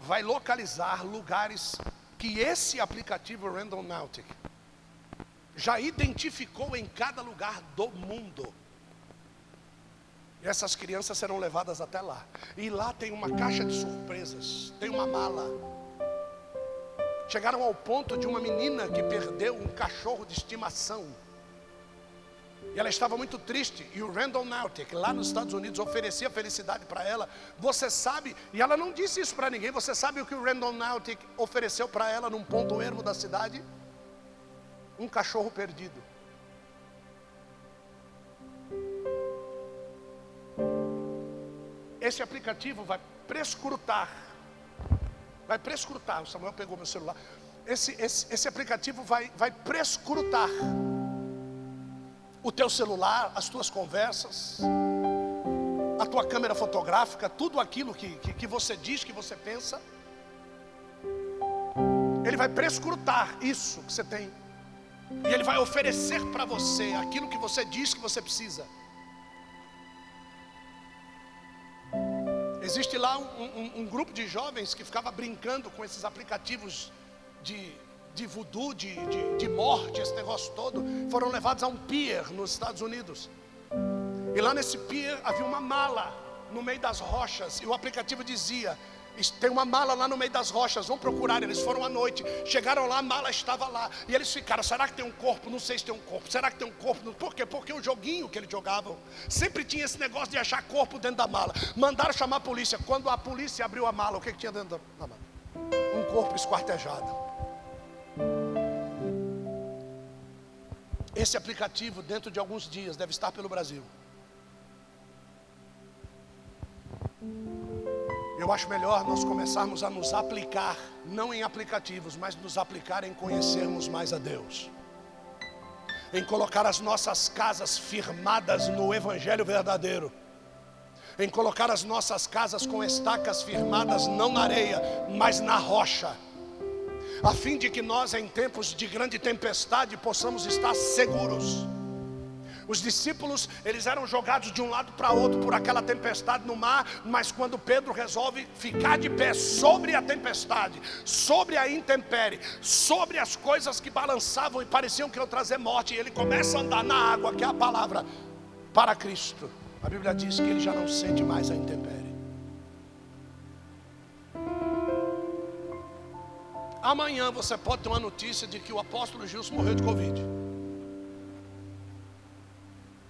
[SPEAKER 1] vai localizar lugares que esse aplicativo Random Nautic já identificou em cada lugar do mundo. Essas crianças serão levadas até lá. E lá tem uma caixa de surpresas, tem uma mala. Chegaram ao ponto de uma menina que perdeu um cachorro de estimação. E ela estava muito triste. E o Randall Nautic, lá nos Estados Unidos, oferecia felicidade para ela. Você sabe, e ela não disse isso para ninguém, você sabe o que o Randall Nautic ofereceu para ela num ponto ermo da cidade? Um cachorro perdido. Esse aplicativo vai prescrutar. Vai prescrutar. O Samuel pegou meu celular. Esse, esse, esse aplicativo vai, vai prescrutar o teu celular, as tuas conversas, a tua câmera fotográfica, tudo aquilo que, que, que você diz, que você pensa. Ele vai prescrutar isso que você tem. E ele vai oferecer para você aquilo que você diz que você precisa. Existe lá um, um, um, grupo de jovens que ficava brincando com esses aplicativos de, de voodoo, de, de, de morte, esse negócio todo. Foram levados a um pier nos Estados Unidos. E lá nesse pier havia uma mala no meio das rochas. E o aplicativo dizia: tem uma mala lá no meio das rochas, vão procurar. Eles foram à noite, chegaram lá, a mala estava lá. E eles ficaram: será que tem um corpo? Não sei se tem um corpo. Será que tem um corpo? Por quê? Porque o joguinho que eles jogavam sempre tinha esse negócio de achar corpo dentro da mala. Mandaram chamar a polícia. Quando a polícia abriu a mala, o que, que tinha dentro da mala? Um corpo esquartejado. Esse aplicativo, dentro de alguns dias, deve estar pelo Brasil. Eu acho melhor nós começarmos a nos aplicar, não em aplicativos, mas nos aplicar em conhecermos mais a Deus. Em colocar as nossas casas firmadas no Evangelho verdadeiro. Em colocar as nossas casas com estacas firmadas não na areia, mas na rocha. A fim de que nós, em tempos de grande tempestade, possamos estar seguros os discípulos, eles eram jogados de um lado para outro por aquela tempestade no mar, mas quando Pedro resolve ficar de pé sobre a tempestade, sobre a intempérie, sobre as coisas que balançavam e pareciam que iam trazer morte, e ele começa a andar na água, que é a palavra, para Cristo. A Bíblia diz que ele já não sente mais a intempérie. Amanhã você pode ter uma notícia de que o apóstolo Gilson morreu de Covid.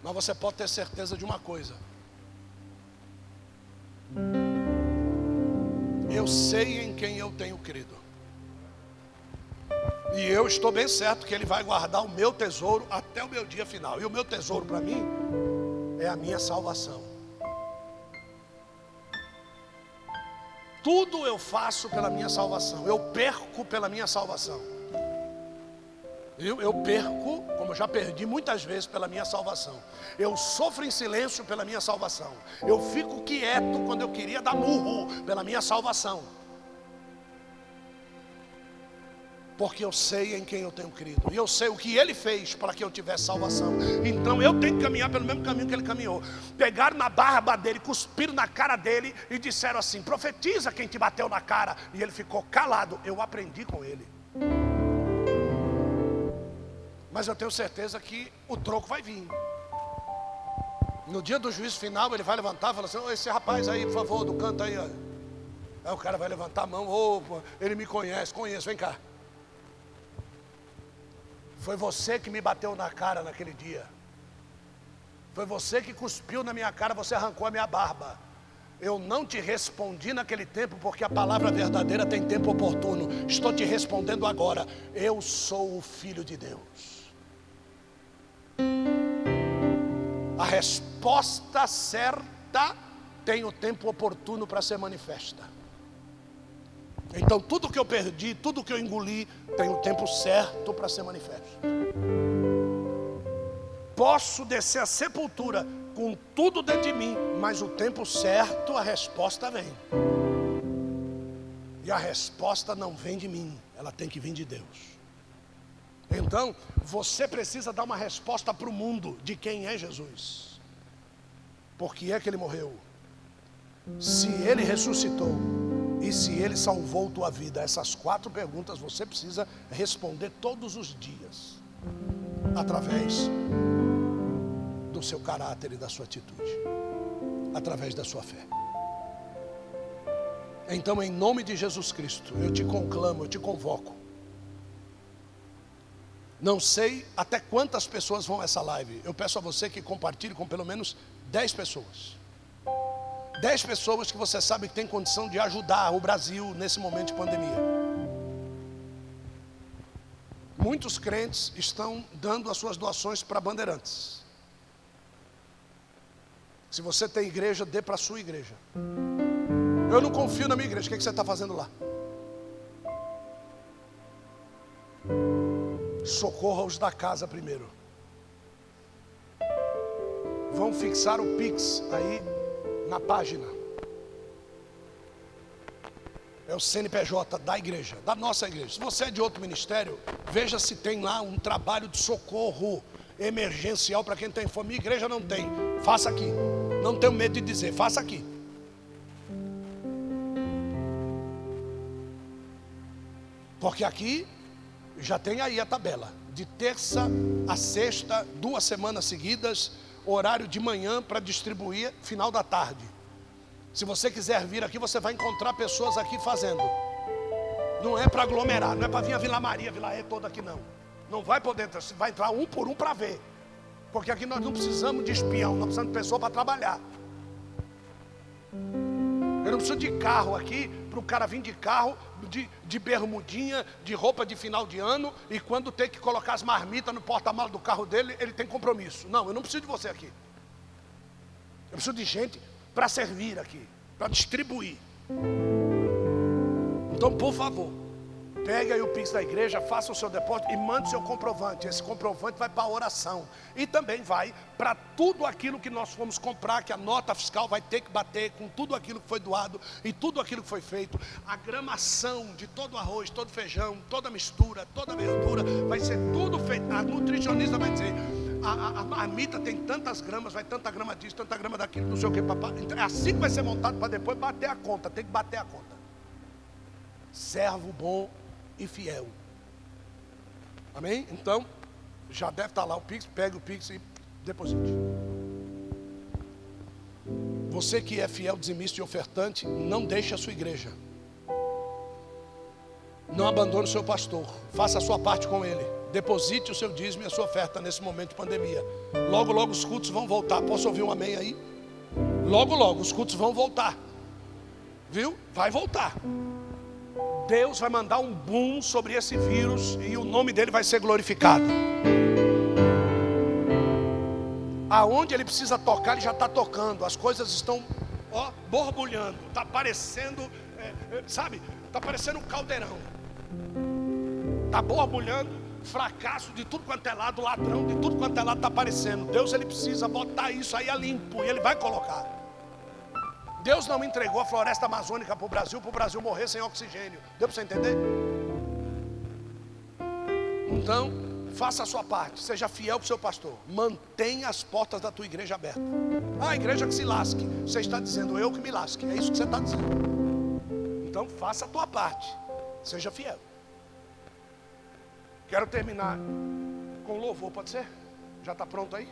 [SPEAKER 1] Mas você pode ter certeza de uma coisa. Eu sei em quem eu tenho crido. E eu estou bem certo que Ele vai guardar o meu tesouro até o meu dia final. E o meu tesouro para mim é a minha salvação. tudo eu faço pela minha salvação, eu perco pela minha salvação. Eu, eu perco, como eu já perdi muitas vezes pela minha salvação. Eu sofro em silêncio pela minha salvação. Eu fico quieto quando eu queria dar murro pela minha salvação. porque eu sei em quem eu tenho crido, e eu sei o que ele fez para que eu tivesse salvação. Então eu tenho que caminhar pelo mesmo caminho que ele caminhou. Pegaram na barba dele, cuspiram na cara dele e disseram assim: profetiza quem te bateu na cara. E ele ficou calado. Eu aprendi com ele. Mas eu tenho certeza que o troco vai vir. No dia do juízo final, ele vai levantar e falar assim: esse rapaz aí, por favor, do canto aí. Aí o cara vai levantar a mão, ele me conhece, conheço, vem cá. Foi você que me bateu na cara naquele dia. Foi você que cuspiu na minha cara, você arrancou a minha barba. Eu não te respondi naquele tempo, porque a palavra verdadeira tem tempo oportuno. Estou te respondendo agora. Eu sou o Filho de Deus. A resposta certa tem o tempo oportuno para ser manifesta. Então, tudo que eu perdi, tudo que eu engoli, tem o tempo certo para ser manifesto. Posso descer a sepultura com tudo dentro de mim, mas o tempo certo, a resposta vem. E a resposta não vem de mim, ela tem que vir de Deus. Então, você precisa dar uma resposta para o mundo de quem é Jesus. Por que é que ele morreu? Se ele ressuscitou, e se Ele salvou tua vida? Essas quatro perguntas você precisa responder todos os dias, através do seu caráter e da sua atitude, através da sua fé. Então, em nome de Jesus Cristo, eu te conclamo, eu te convoco. Não sei até quantas pessoas vão a essa live. Eu peço a você que compartilhe com pelo menos 10 pessoas. Dez pessoas que você sabe que tem condição de ajudar o Brasil nesse momento de pandemia. Muitos crentes estão dando as suas doações para bandeirantes. Se você tem igreja, dê para a sua igreja. Eu não confio na minha igreja, o que, é que você está fazendo lá? Socorra os da casa primeiro. Vão fixar o Pix aí na página. É o CNPJ da igreja, da nossa igreja. Se você é de outro ministério, veja se tem lá um trabalho de socorro emergencial para quem tem fome. Minha igreja não tem. Faça aqui. Não tenho medo de dizer, faça aqui. Porque aqui já tem aí a tabela. De terça a sexta, duas semanas seguidas, horário de manhã para distribuir final da tarde. Se você quiser vir aqui, você vai encontrar pessoas aqui fazendo. Não é para aglomerar, não é para vir a Vila Maria, Vila E toda aqui não. Não vai poder entrar, vai entrar um por um para ver. Porque aqui nós não precisamos de espião, nós precisamos de pessoa para trabalhar. Eu não preciso de carro aqui para o cara vir de carro, de, de bermudinha, de roupa de final de ano, e quando tem que colocar as marmitas no porta-malas do carro dele, ele tem compromisso. Não, eu não preciso de você aqui. Eu preciso de gente para servir aqui, para distribuir. Então, por favor, Pegue aí o Pix da igreja, faça o seu depósito e mande o seu comprovante. Esse comprovante vai para a oração. E também vai para tudo aquilo que nós fomos comprar, que a nota fiscal vai ter que bater com tudo aquilo que foi doado e tudo aquilo que foi feito. A gramação de todo o arroz, todo o feijão, toda a mistura, toda a verdura, vai ser tudo feito. A nutricionista vai dizer. A, a, a marmita tem tantas gramas, vai tanta grama disso, tanta grama daquilo, não sei o que, papai. Então, é assim que vai ser montado para depois bater a conta. Tem que bater a conta. Servo bom e fiel. Amém? Então, já deve estar lá o Pix, pegue o Pix e deposite. Você que é fiel, dizimista e ofertante, não deixe a sua igreja. Não abandone o seu pastor. Faça a sua parte com ele. Deposite o seu dízimo e a sua oferta nesse momento de pandemia. Logo, logo os cultos vão voltar. Posso ouvir um amém aí? Logo, logo os cultos vão voltar. Viu? Vai voltar. Deus vai mandar um boom sobre esse vírus e o nome dele vai ser glorificado. Aonde ele precisa tocar, ele já está tocando. As coisas estão ó, borbulhando. Está aparecendo é, é, sabe, está parecendo um caldeirão. Está borbulhando, fracasso de tudo quanto é lado, ladrão de tudo quanto é lado está aparecendo. Deus ele precisa botar isso aí a limpo e ele vai colocar. Deus não entregou a floresta amazônica para o Brasil, para o Brasil morrer sem oxigênio. Deu para você entender? Então, faça a sua parte, seja fiel para o seu pastor, mantenha as portas da tua igreja abertas. Ah, a igreja que se lasque, você está dizendo eu que me lasque, é isso que você está dizendo. Então, faça a tua parte, seja fiel. Quero terminar com louvor, pode ser? Já está pronto aí?